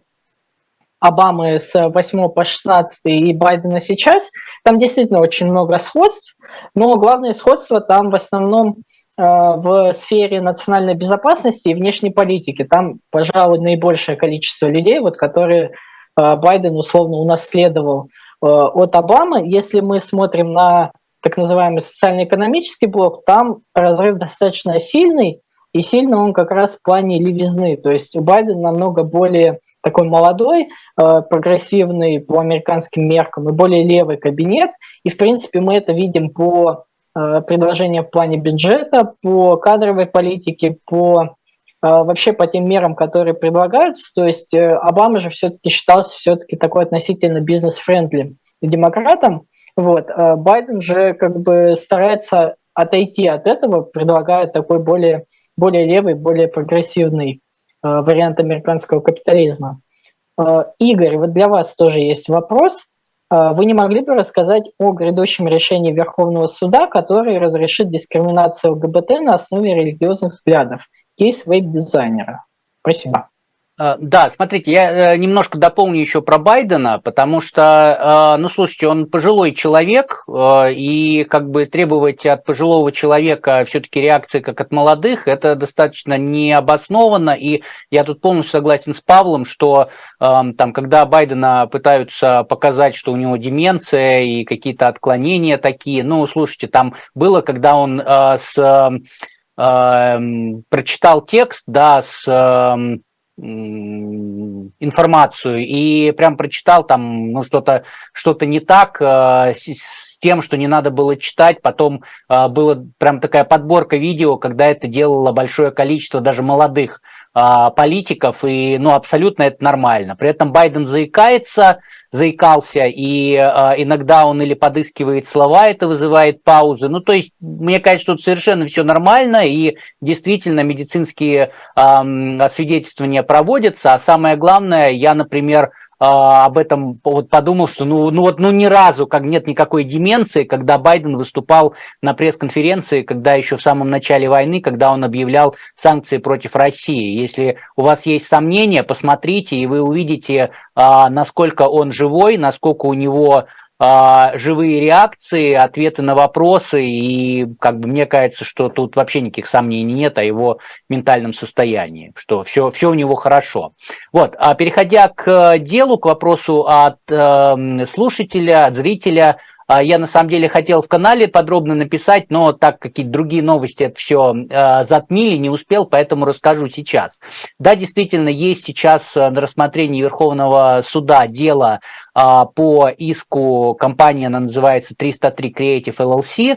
Обамы с 8 по 16 и Байдена сейчас, там действительно очень много сходств, но главное сходство там в основном э, в сфере национальной безопасности и внешней политики. Там, пожалуй, наибольшее количество людей, вот, которые э, Байден условно унаследовал э, от Обамы. Если мы смотрим на так называемый социально-экономический блок, там разрыв достаточно сильный, и сильно он как раз в плане левизны. То есть у Байдена намного более такой молодой, Э, прогрессивный по американским меркам и более левый кабинет. И, в принципе, мы это видим по э, предложениям в плане бюджета, по кадровой политике, по э, вообще по тем мерам, которые предлагаются. То есть Обама же все-таки считался все-таки такой относительно бизнес-френдли демократом. Вот. Байден же как бы старается отойти от этого, предлагая такой более, более левый, более прогрессивный вариант американского капитализма. Э, Игорь, вот для вас тоже есть вопрос. Э, вы не могли бы рассказать о грядущем решении Верховного суда, который разрешит дискриминацию ЛГБТ на основе религиозных взглядов? Кейс веб-дизайнера. Спасибо. Э, да, смотрите, я э, немножко дополню еще про Байдена, потому что, э, ну, слушайте, он пожилой человек, и как бы требовать от пожилого человека все-таки реакции, как от молодых, это достаточно необоснованно, и я тут полностью согласен с Павлом, что там, когда Байдена пытаются показать, что у него деменция и какие-то отклонения такие, ну, слушайте, там было, когда он с э, прочитал текст, да, с э, информацию. И прям прочитал там ну что-то что-то не так э, тем, что не надо было читать. Потом э, было прям такая подборка видео, когда это делало большое количество даже молодых э, политиков и ну абсолютно это нормально. При этом Байден заикается, заикался, и э, иногда он или подыскивает слова, это вызывает паузы. Ну, то есть, мне кажется, тут совершенно все нормально, и действительно медицинские э, свидетельствования проводятся, а самое главное, я, например, а, об этом вот подумал, что ну, ну вот ну ни разу как нет никакой деменции, когда Байден выступал на пресс-конференции, когда еще в самом начале войны, когда он объявлял санкции против России. Если у вас есть сомнения, посмотрите, и вы увидите, а, насколько он живой, насколько у него а, живые реакции, ответы на вопросы, и как бы мне кажется, что тут вообще никаких сомнений нет о его ментальном состоянии, что все, все у него хорошо. Вот, а переходя к делу, к вопросу от э, слушателя, от зрителя, а, я на самом деле хотел в канале подробно написать, но так какие-то другие новости это все э, затмили, не успел, поэтому расскажу сейчас. Да, действительно, есть сейчас э, на рассмотрении Верховного суда дело а, по иску компании, она называется 303 Creative LLC, а,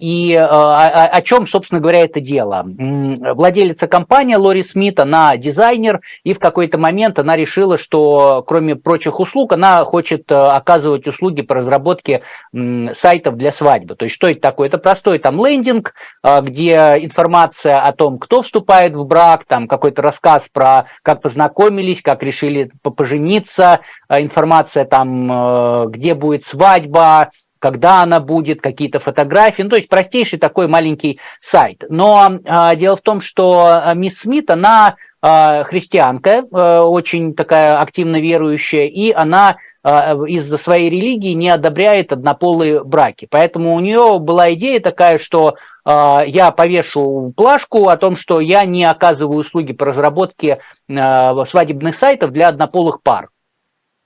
и а, о чем, собственно говоря, это дело? Владелица компании Лори Смит, она дизайнер, и в какой-то момент она решила, что кроме прочих услуг, она хочет э, оказывать услуги по разработке сайтов для свадьбы. То есть что это такое? Это простой там лендинг, а, где информация о том, кто вступает в брак, там какой-то рассказ про как познакомились, как решили пожениться, информация там, э, где будет свадьба, когда она будет, какие-то фотографии, ну, то есть простейший такой маленький сайт. Но э, дело в том, что а, мисс Смит, она э, христианка, э, очень такая активно верующая, и она э, из-за своей религии не одобряет однополые браки. Поэтому у нее была идея такая, что э, я повешу плашку о том, что я не оказываю услуги по разработке свадебных сайтов для однополых пар.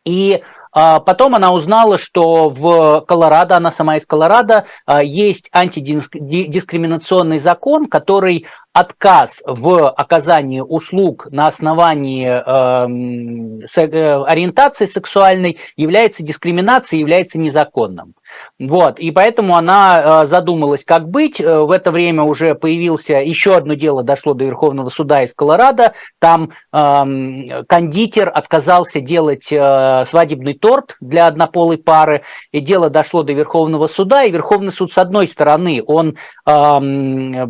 И а потом она узнала, что в Колорадо, она сама из Колорадо, а, есть антидискриминационный закон, который отказ в оказании услуг на основании э, э, ориентации сексуальной является дискриминацией, является незаконным. Вот, и поэтому она э, задумалась, как быть. Э, в это время уже появился еще одно дело, дошло до Верховного суда из Колорадо. Там э, кондитер отказался делать э, свадебный торт для однополой пары, и дело дошло до Верховного суда. И Верховный суд, с одной стороны, он э,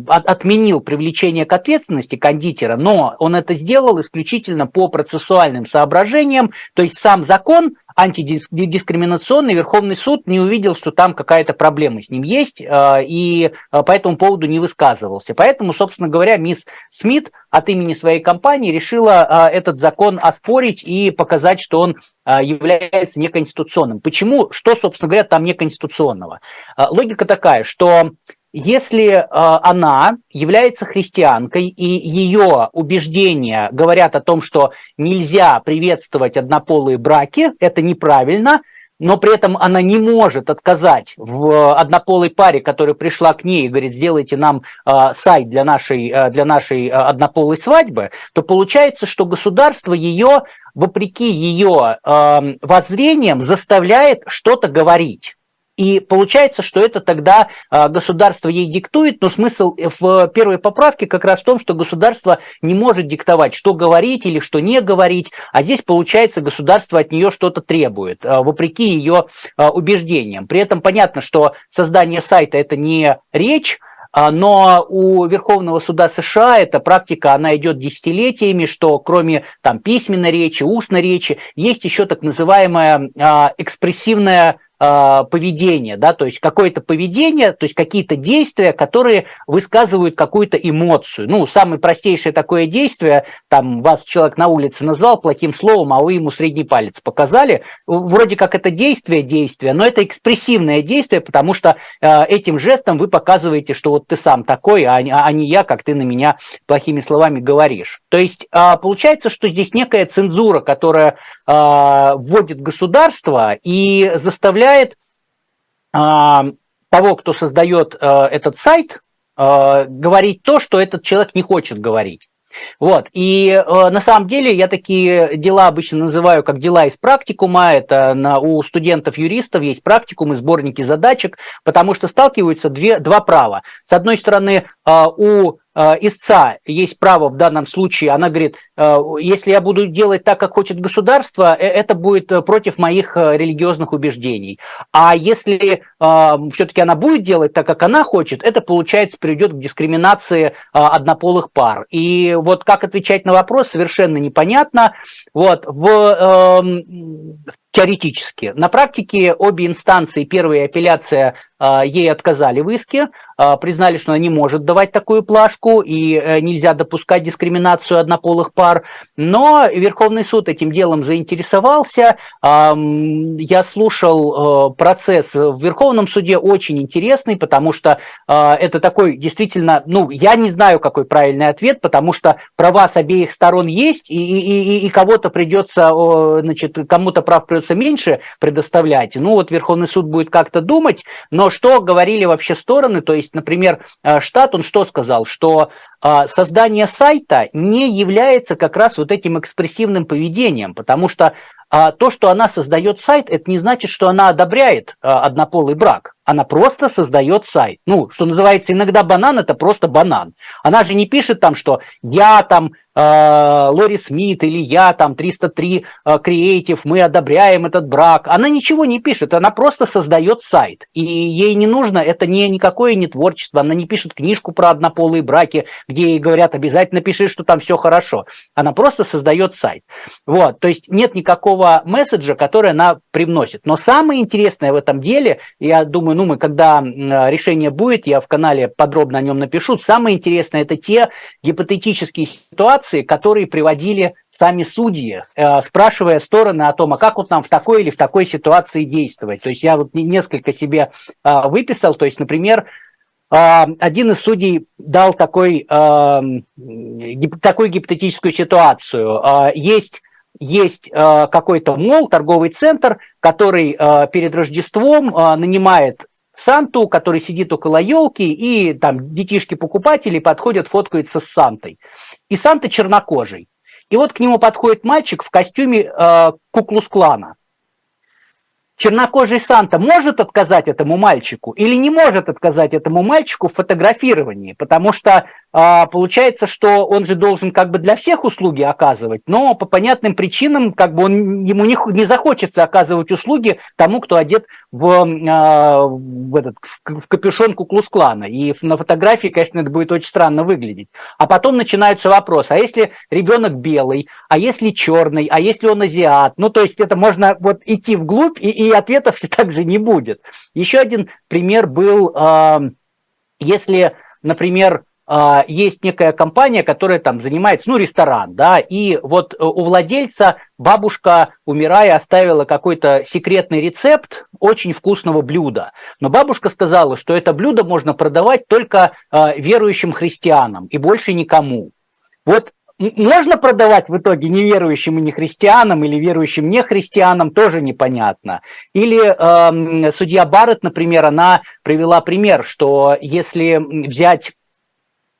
отменил привлечение к ответственности кондитера, но он это сделал исключительно по процессуальным соображениям, то есть сам закон антидискриминационный Верховный суд не увидел, что там какая-то проблема с ним есть, э, и э, по этому поводу не высказывался. Поэтому, собственно говоря, мисс Смит от имени своей компании решила э, этот закон оспорить и показать, что он является неконституционным. Почему? Что, собственно говоря, там неконституционного? Логика такая, что если э, она является христианкой и ее убеждения говорят о том, что нельзя приветствовать однополые браки, это неправильно, но при этом она не может отказать в однополой паре, которая пришла к ней и говорит, сделайте нам э, сайт для нашей, э, для нашей э, однополой свадьбы, то получается, что государство ее, вопреки ее э, воззрениям, заставляет что-то говорить. И получается, что это тогда а, государство ей диктует, но смысл в первой поправке как раз в том, что государство не может диктовать, что говорить или что не говорить, а здесь, получается, государство от нее что-то требует, а, вопреки ее а, убеждениям. При этом понятно, что создание сайта – это не речь, но у Верховного суда США эта практика, она идет десятилетиями, что кроме там письменной речи, устной речи, есть еще так называемая экспрессивная поведение, да, то есть какое-то поведение, то есть какие-то действия, которые высказывают какую-то эмоцию. Ну, самое простейшее такое действие, там вас человек на улице назвал плохим словом, а вы ему средний палец показали, вроде как это действие, действие, но это экспрессивное действие, потому что э, этим жестом вы показываете, что вот ты сам такой, а, а не я, как ты на меня плохими словами говоришь. То есть э, получается, что здесь некая цензура, которая э, вводит государство и заставляет заставляет а, того, кто создает а, этот сайт, э, говорить то, что этот человек не хочет говорить. Вот. И э, на самом деле я такие дела обычно называю как дела из практикума. Это на, у студентов-юристов есть практикумы, сборники задачек, потому что сталкиваются две, два права. С одной стороны, э, у истца есть право в данном случае, она говорит, э, если я буду делать так, как хочет государство, э, это будет против моих религиозных убеждений. А если все-таки она будет делать так, как она хочет, это, получается, приведет к дискриминации однополых пар. И вот как отвечать на вопрос, совершенно непонятно. Вот, в, эм, теоретически. На практике обе инстанции, первая апелляция, ей отказали в иске, а, признали, что она не может давать такую плашку и э, нельзя допускать дискриминацию однополых пар. Но Верховный суд этим делом заинтересовался. Я слушал э, процесс в Верховном суде очень интересный, потому что это такой действительно, ну, я не знаю, какой правильный ответ, потому что права с обеих сторон есть, и, и, и кого-то придется, значит, кому-то прав придется меньше предоставлять. Ну, вот Верховный суд будет как-то думать, но что говорили вообще стороны, то есть например, э, штат, он что сказал, что э, создание сайта не является как раз вот этим экспрессивным поведением, потому что а, то, что она создает сайт, это не значит, что она одобряет э, однополый брак. Она просто создает сайт. Ну, что называется, иногда банан – это просто банан. Она же не пишет там, что я там э, Лори Смит или я там 303 э, Creative, мы одобряем этот брак. Она ничего не пишет, она просто создает сайт. И ей не нужно, это не никакое не творчество, она не пишет книжку про однополые браки, где ей говорят, обязательно пиши, что там все хорошо. Она просто создает сайт. Вот, то есть нет никакого месседжа, который она привносит. Но самое интересное в этом деле, я думаю, ну, мы, когда решение будет, я в канале подробно о нем напишу. Самое интересное – это те гипотетические ситуации, которые приводили сами судьи, э, спрашивая стороны о том, а как вот нам в такой или в такой ситуации действовать. То есть я вот несколько себе э, выписал, то есть, например, э, один из судей дал такой, такую гипотетическую ситуацию. Есть есть какой-то мол, торговый центр, который перед Рождеством нанимает Санту, который сидит около елки, и там детишки-покупатели подходят, фоткаются с Сантой. И Санта чернокожий. И вот к нему подходит мальчик в костюме э, куклус-клана. Чернокожий Санта может отказать этому мальчику или не может отказать этому мальчику в фотографировании, потому что а, получается, что он же должен как бы для всех услуги оказывать, но по понятным причинам как бы он, ему не, не захочется оказывать услуги тому, кто одет в, а, в, этот, в капюшон куклус-клана. И на фотографии, конечно, это будет очень странно выглядеть. А потом начинаются вопросы, а если ребенок белый, а если черный, а если он азиат? Ну, то есть это можно вот идти вглубь, и, и ответов все так же не будет. Еще один пример был, а, если, например, а, есть некая компания, которая там занимается, ну, ресторан, да, и вот э, у владельца бабушка, умирая, оставила какой-то секретный рецепт очень вкусного блюда. Но бабушка сказала, что это блюдо можно продавать только э, верующим христианам и больше никому. Вот можно продавать в итоге неверующим и не христианам или верующим не христианам, тоже непонятно. Или э, судья Барретт, например, она привела пример, что если взять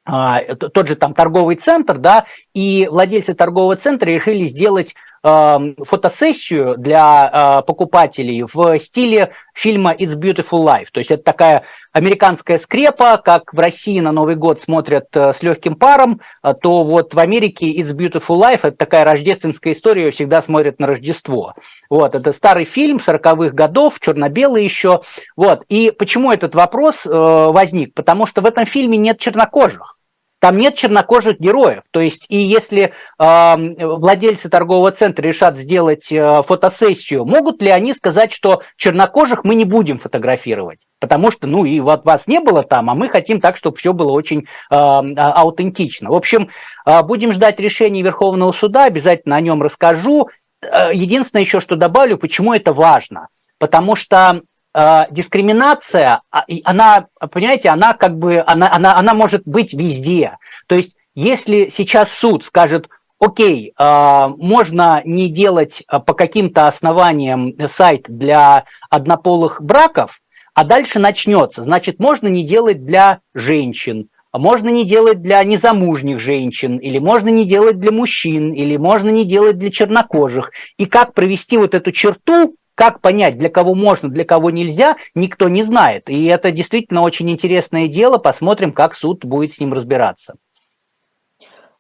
а, тот же там торговый центр, да, и владельцы торгового центра решили сделать э, фотосессию для э, покупателей в стиле фильма It's Beautiful Life. То есть это такая американская скрепа, как в России на Новый год смотрят э, с легким паром, э, то вот в Америке It's Beautiful Life это такая рождественская история, всегда смотрят на Рождество. Вот, это старый фильм 40-х годов, черно-белый еще. Вот, и почему этот вопрос возник? Потому что в этом фильме нет чернокожих. Там нет чернокожих героев. То есть, и если э, владельцы торгового центра решат сделать э, фотосессию, могут ли они сказать, что чернокожих мы не будем фотографировать? Потому что, ну, и вот вас не было там, а мы хотим так, чтобы все было очень э, аутентично. В общем, э, будем ждать решения Верховного суда, обязательно о нем расскажу. Единственное еще, что добавлю, почему это важно. Потому что Э, дискриминация, а, она, понимаете, она как бы, она, она, она может быть везде. То есть, если сейчас суд скажет, окей, э, можно не делать э, по каким-то основаниям сайт для однополых браков, а дальше начнется. Значит, можно не делать для женщин, можно не делать для незамужних женщин, или можно не делать для мужчин, или можно не делать для чернокожих. И как провести вот эту черту, как понять, для кого можно, для кого нельзя, никто не знает. И это действительно очень интересное дело. Посмотрим, как суд будет с ним разбираться.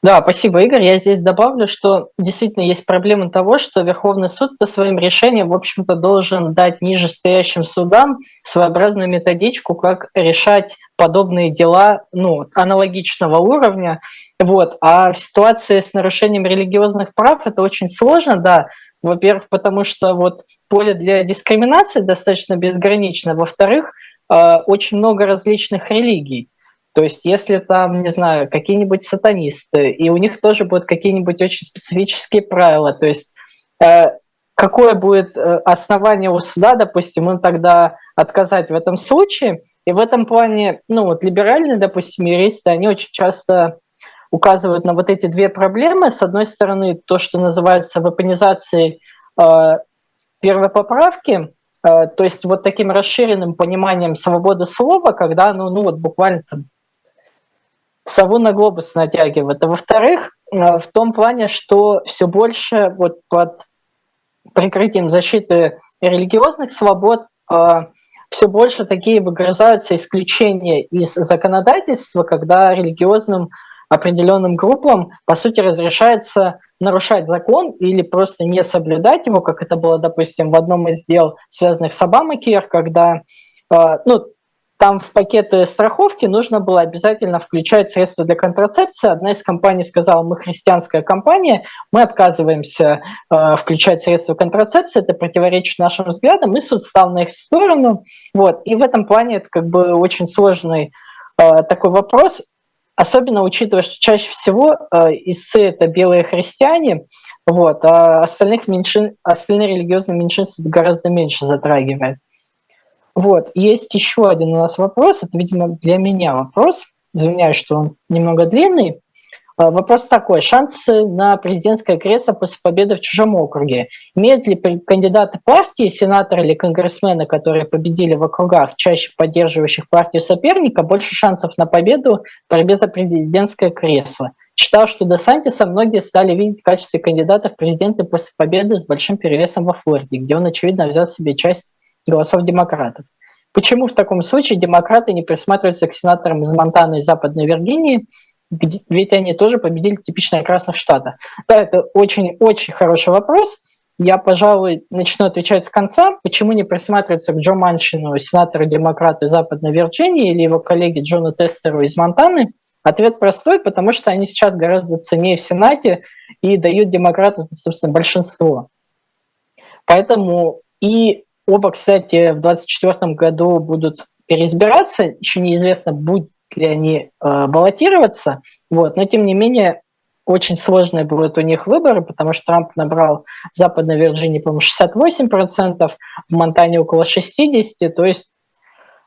Да, спасибо, Игорь. Я здесь добавлю, что действительно есть проблема того, что Верховный суд со своим решением, в общем-то, должен дать нижестоящим судам своеобразную методичку, как решать подобные дела ну, аналогичного уровня. Вот. А в ситуации с нарушением религиозных прав это очень сложно, да, во-первых, потому что вот поле для дискриминации достаточно безгранично. Во-вторых, э, очень много различных религий. То есть если там, не знаю, какие-нибудь сатанисты, и у них тоже будут какие-нибудь очень специфические правила, то есть э, какое будет э, основание у суда, допустим, им тогда отказать в этом случае. И в этом плане, ну вот либеральные, допустим, юристы, они очень часто указывают на вот эти две проблемы. С одной стороны, то, что называется вепонизацией э, первой поправки, э, то есть вот таким расширенным пониманием свободы слова, когда ну, ну вот буквально там сову на глобус натягивает. А во-вторых, э, в том плане, что все больше вот под прикрытием защиты религиозных свобод э, все больше такие выгрызаются исключения из законодательства, когда религиозным определенным группам, по сути, разрешается нарушать закон или просто не соблюдать его, как это было, допустим, в одном из дел, связанных с Обамакер, когда э, ну, там в пакеты страховки нужно было обязательно включать средства для контрацепции. Одна из компаний сказала, мы христианская компания, мы отказываемся э, включать средства контрацепции, это противоречит нашим взглядам, и суд стал на их сторону. Вот. И в этом плане это как бы очень сложный э, такой вопрос, особенно учитывая, что чаще всего э, истцы – это белые христиане, вот, а остальных меньшин, остальные религиозные меньшинства гораздо меньше затрагивает. Вот, есть еще один у нас вопрос, это, видимо, для меня вопрос, извиняюсь, что он немного длинный. А, вопрос такой, шансы на президентское кресло после победы в чужом округе. Имеют ли кандидаты партии, сенаторы или конгрессмены, которые победили в округах, чаще поддерживающих партию соперника, больше шансов на победу в борьбе за президентское кресло? Читал, что до Сантиса многие стали видеть в качестве кандидата в президенты после победы с большим перевесом во Флориде, где он, очевидно, взял себе часть голосов демократов. Почему в таком случае демократы не присматриваются к сенаторам из Монтаны и Западной Виргинии, ведь они тоже победили типично красных штатах? Да, это очень-очень хороший вопрос. Я, пожалуй, начну отвечать с конца. Почему не присматриваться к Джо Маншину, сенатору-демократу Западной Вирджинии или его коллеге Джону Тестеру из Монтаны? Ответ простой, потому что они сейчас гораздо ценнее в Сенате и дают демократам, собственно, большинство. Поэтому и Оба, кстати, в 2024 году будут переизбираться. Еще неизвестно, ли они э, баллотироваться. Вот. Но, тем не менее, очень сложные будут у них выборы, потому что Трамп набрал в Западной Вирджинии, по-моему, 68%, в Монтане около 60%, то есть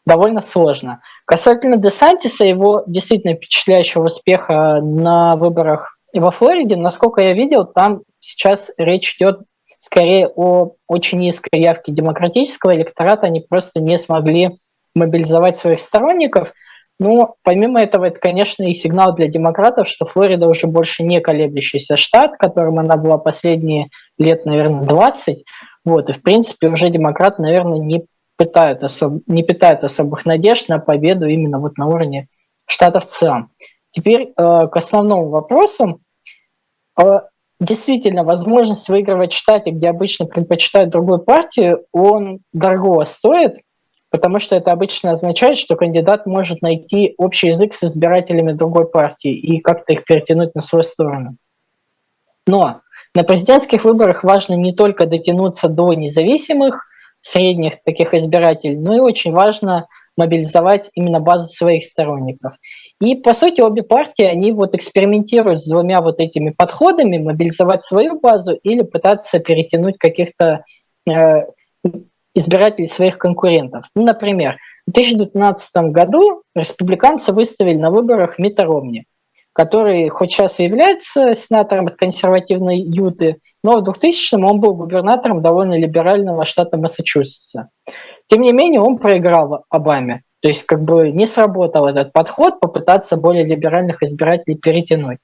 довольно сложно. Касательно Десантиса, его действительно впечатляющего успеха на выборах во Флориде, насколько я видел, там сейчас речь идет скорее о очень низкой явке демократического электората, они просто не смогли мобилизовать своих сторонников. Но помимо этого, это, конечно, и сигнал для демократов, что Флорида уже больше не колеблющийся штат, которым она была последние лет, наверное, 20. Вот, и, в принципе, уже демократы, наверное, не питают, особ... не питают особых надежд на победу именно вот на уровне штата в. Теперь э, к основному вопросу. Э, действительно возможность выигрывать в штате, где обычно предпочитают другую партию, он дорого стоит, потому что это обычно означает, что кандидат может найти общий язык с избирателями другой партии и как-то их перетянуть на свою сторону. Но на президентских выборах важно не только дотянуться до независимых, средних таких избирателей, но и очень важно мобилизовать именно базу своих сторонников. И, по сути, обе партии, они вот экспериментируют с двумя вот этими подходами, мобилизовать свою базу или пытаться перетянуть каких-то э, избирателей своих конкурентов. Ну, например, в 2012 году республиканцы выставили на выборах Мита Ромни, который хоть сейчас и является сенатором от консервативной Юты, но в 2000-м он был губернатором довольно либерального штата Массачусетса. Тем не менее, он проиграл Обаме. То есть как бы не сработал этот подход попытаться более либеральных избирателей перетянуть.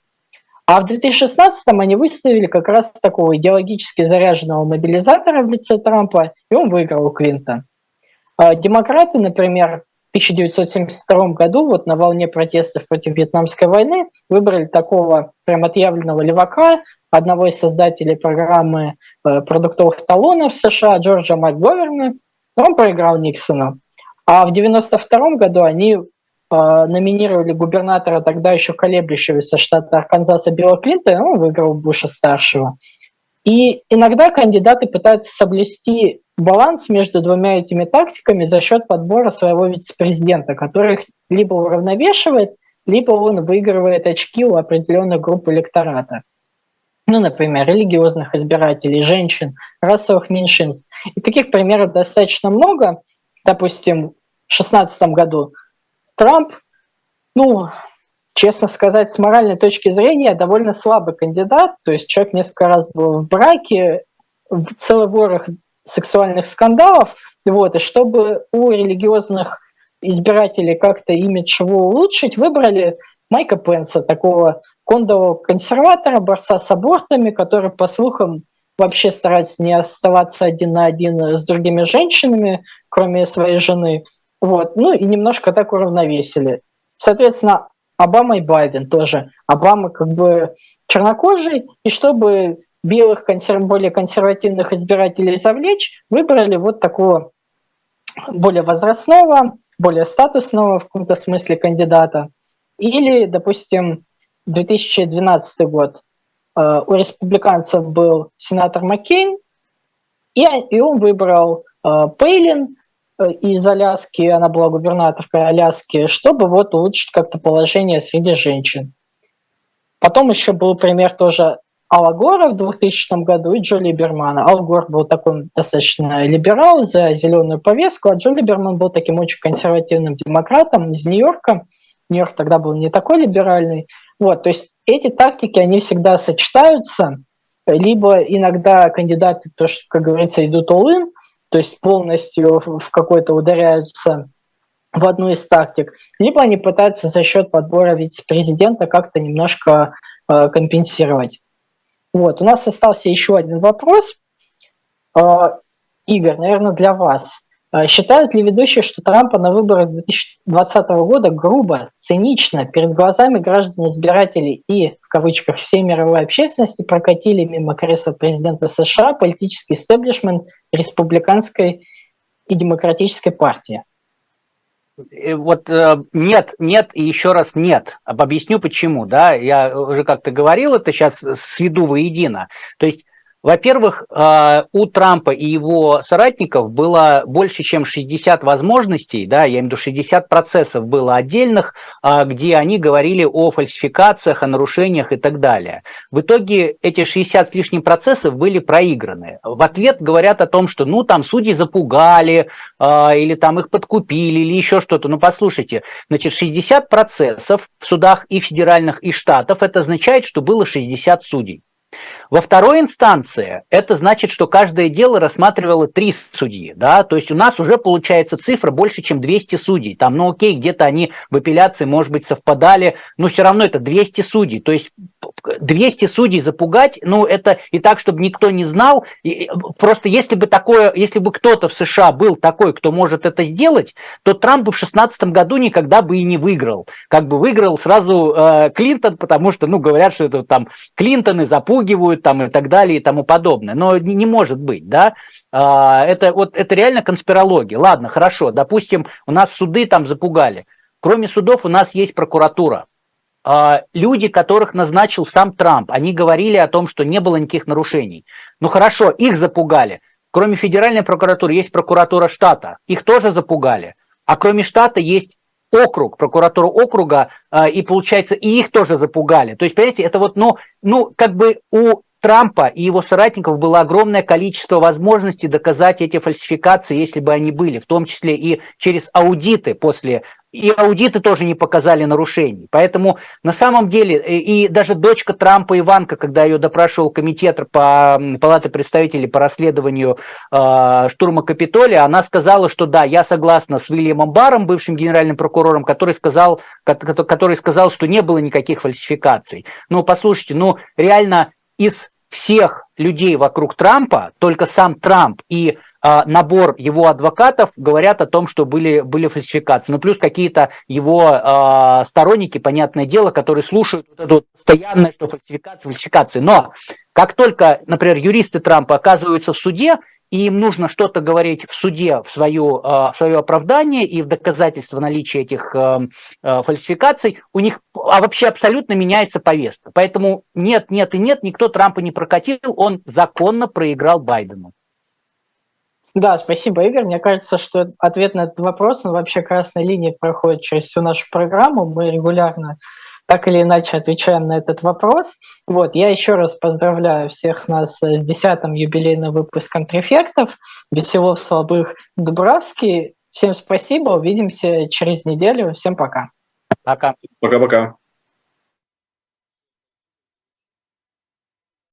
А в 2016-м они выставили как раз такого идеологически заряженного мобилизатора в лице Трампа, и он выиграл у Клинтон. А демократы, например, в 1972 году, вот на волне протестов против Вьетнамской войны, выбрали такого прям отъявленного левака, одного из создателей программы э, продуктовых талонов в США, Джорджа МакГоверна. Он проиграл Никсону. А в 1992 году они номинировали губернатора тогда еще колеблющегося штата Арканзаса Билла Клинтона, он выиграл Буша-старшего. И иногда кандидаты пытаются соблюсти баланс между двумя этими тактиками за счет подбора своего вице-президента, который их либо уравновешивает, либо он выигрывает очки у определенных групп электората. Ну, например, религиозных избирателей, женщин, расовых меньшинств. И таких примеров достаточно много. Допустим, в 2016 году Трамп, ну, честно сказать, с моральной точки зрения довольно слабый кандидат. То есть человек несколько раз был в браке, в целый ворох сексуальных скандалов. Вот, и чтобы у религиозных избирателей как-то имидж его улучшить, выбрали Майка Пенса, такого кондового консерватора, борца с абортами, который, по слухам, вообще старается не оставаться один на один с другими женщинами, кроме своей жены. Вот. Ну и немножко так уравновесили. Соответственно, Обама и Байден тоже. Обама как бы чернокожий, и чтобы белых более консервативных избирателей завлечь, выбрали вот такого более возрастного, более статусного в каком-то смысле кандидата. Или, допустим, 2012 год э, у республиканцев был сенатор Маккейн, и, и он выбрал э, Пейлин, из Аляски, она была губернаторкой Аляски, чтобы вот улучшить как-то положение среди женщин. Потом еще был пример тоже Алла Гора в 2000 году и Джо Либермана. Ал Гор был такой достаточно либерал за зеленую повестку, а Джо Либерман был таким очень консервативным демократом из Нью-Йорка. Нью-Йорк тогда был не такой либеральный. Вот, то есть эти тактики, они всегда сочетаются, либо иногда кандидаты, то, что, как говорится, идут all-in, то есть полностью в какой-то ударяются в одну из тактик, либо они пытаются за счет подбора вице-президента как-то немножко э, компенсировать. Вот, у нас остался еще один вопрос. Э, Игорь, наверное, для вас. А считают ли ведущие, что Трампа на выборах 2020 года грубо, цинично перед глазами граждан избирателей и, в кавычках, всей мировой общественности прокатили мимо кресла президента США политический истеблишмент республиканской и демократической партии? Э, вот э, нет, нет и еще раз нет. Объясню почему. Да? Я уже как-то говорил, это сейчас сведу воедино. То есть во-первых, а, у Трампа и его соратников было больше, чем 60 возможностей, да, я имею в виду 60 процессов было отдельных, а, где они говорили о фальсификациях, о нарушениях и так далее. В итоге эти 60 с лишним процессов были проиграны. В ответ говорят о том, что ну там судьи запугали, а, или там их подкупили, или еще что-то. Ну послушайте, значит 60 процессов в судах и федеральных, и штатов, это означает, что было 60 судей. Во второй инстанции это значит, что каждое дело рассматривало три судьи, да, то есть у нас уже получается цифра больше, чем 200 судей. Там, ну окей, где-то они в апелляции, может быть, совпадали, но все равно это 200 судей. То есть 200 судей запугать, ну это и так, чтобы никто не знал. И просто если бы такое, если бы кто-то в США был такой, кто может это сделать, то Трамп бы в 2016 году никогда бы и не выиграл. Как бы выиграл сразу э, Клинтон, потому что, ну, говорят, что это там Клинтоны запугивают там и так далее и тому подобное. Но не, не может быть, да. Э, это вот это реально конспирология. Ладно, хорошо, допустим, у нас суды там запугали. Кроме судов у нас есть прокуратура. А, люди, которых назначил сам Трамп, они говорили о том, что не было никаких нарушений. Ну хорошо, их запугали. Кроме федеральной прокуратуры есть прокуратура штата, их тоже запугали. А кроме штата есть округ, прокуратура округа, а, и получается, и их тоже запугали. То есть, понимаете, это вот, ну, ну как бы у Трампа и его соратников было огромное количество возможностей доказать эти фальсификации, если бы они были, в том числе и через аудиты после и аудиты тоже не показали нарушений. Поэтому на самом деле, и даже дочка Трампа Иванка, когда ее допрашивал комитет по Палаты представителей по расследованию э, штурма Капитолия, она сказала, что да, я согласна с Вильямом Баром, бывшим генеральным прокурором, который сказал, который сказал, что не было никаких фальсификаций. Ну, послушайте, ну, реально из всех людей вокруг Трампа, только сам Трамп и а, набор его адвокатов говорят о том, что были, были фальсификации. Ну, плюс какие-то его э, сторонники, понятное дело, которые слушают вот это постоянное, что фальсификации, фальсификации. Но как только, например, юристы Трампа оказываются в суде, и им нужно что-то говорить в суде в, свою, в свое оправдание и в доказательство наличия этих фальсификаций, у них а вообще абсолютно меняется повестка. Поэтому нет, нет и нет, никто Трампа не прокатил, он законно проиграл Байдену. Да, спасибо, Игорь. Мне кажется, что ответ на этот вопрос, он вообще красной линией проходит через всю нашу программу. Мы регулярно так или иначе отвечаем на этот вопрос. Вот, я еще раз поздравляю всех нас с десятым юбилейным выпуском Трефектов. Веселов, слабых, Дубравский. Всем спасибо, увидимся через неделю. Всем пока. Пока. Пока-пока.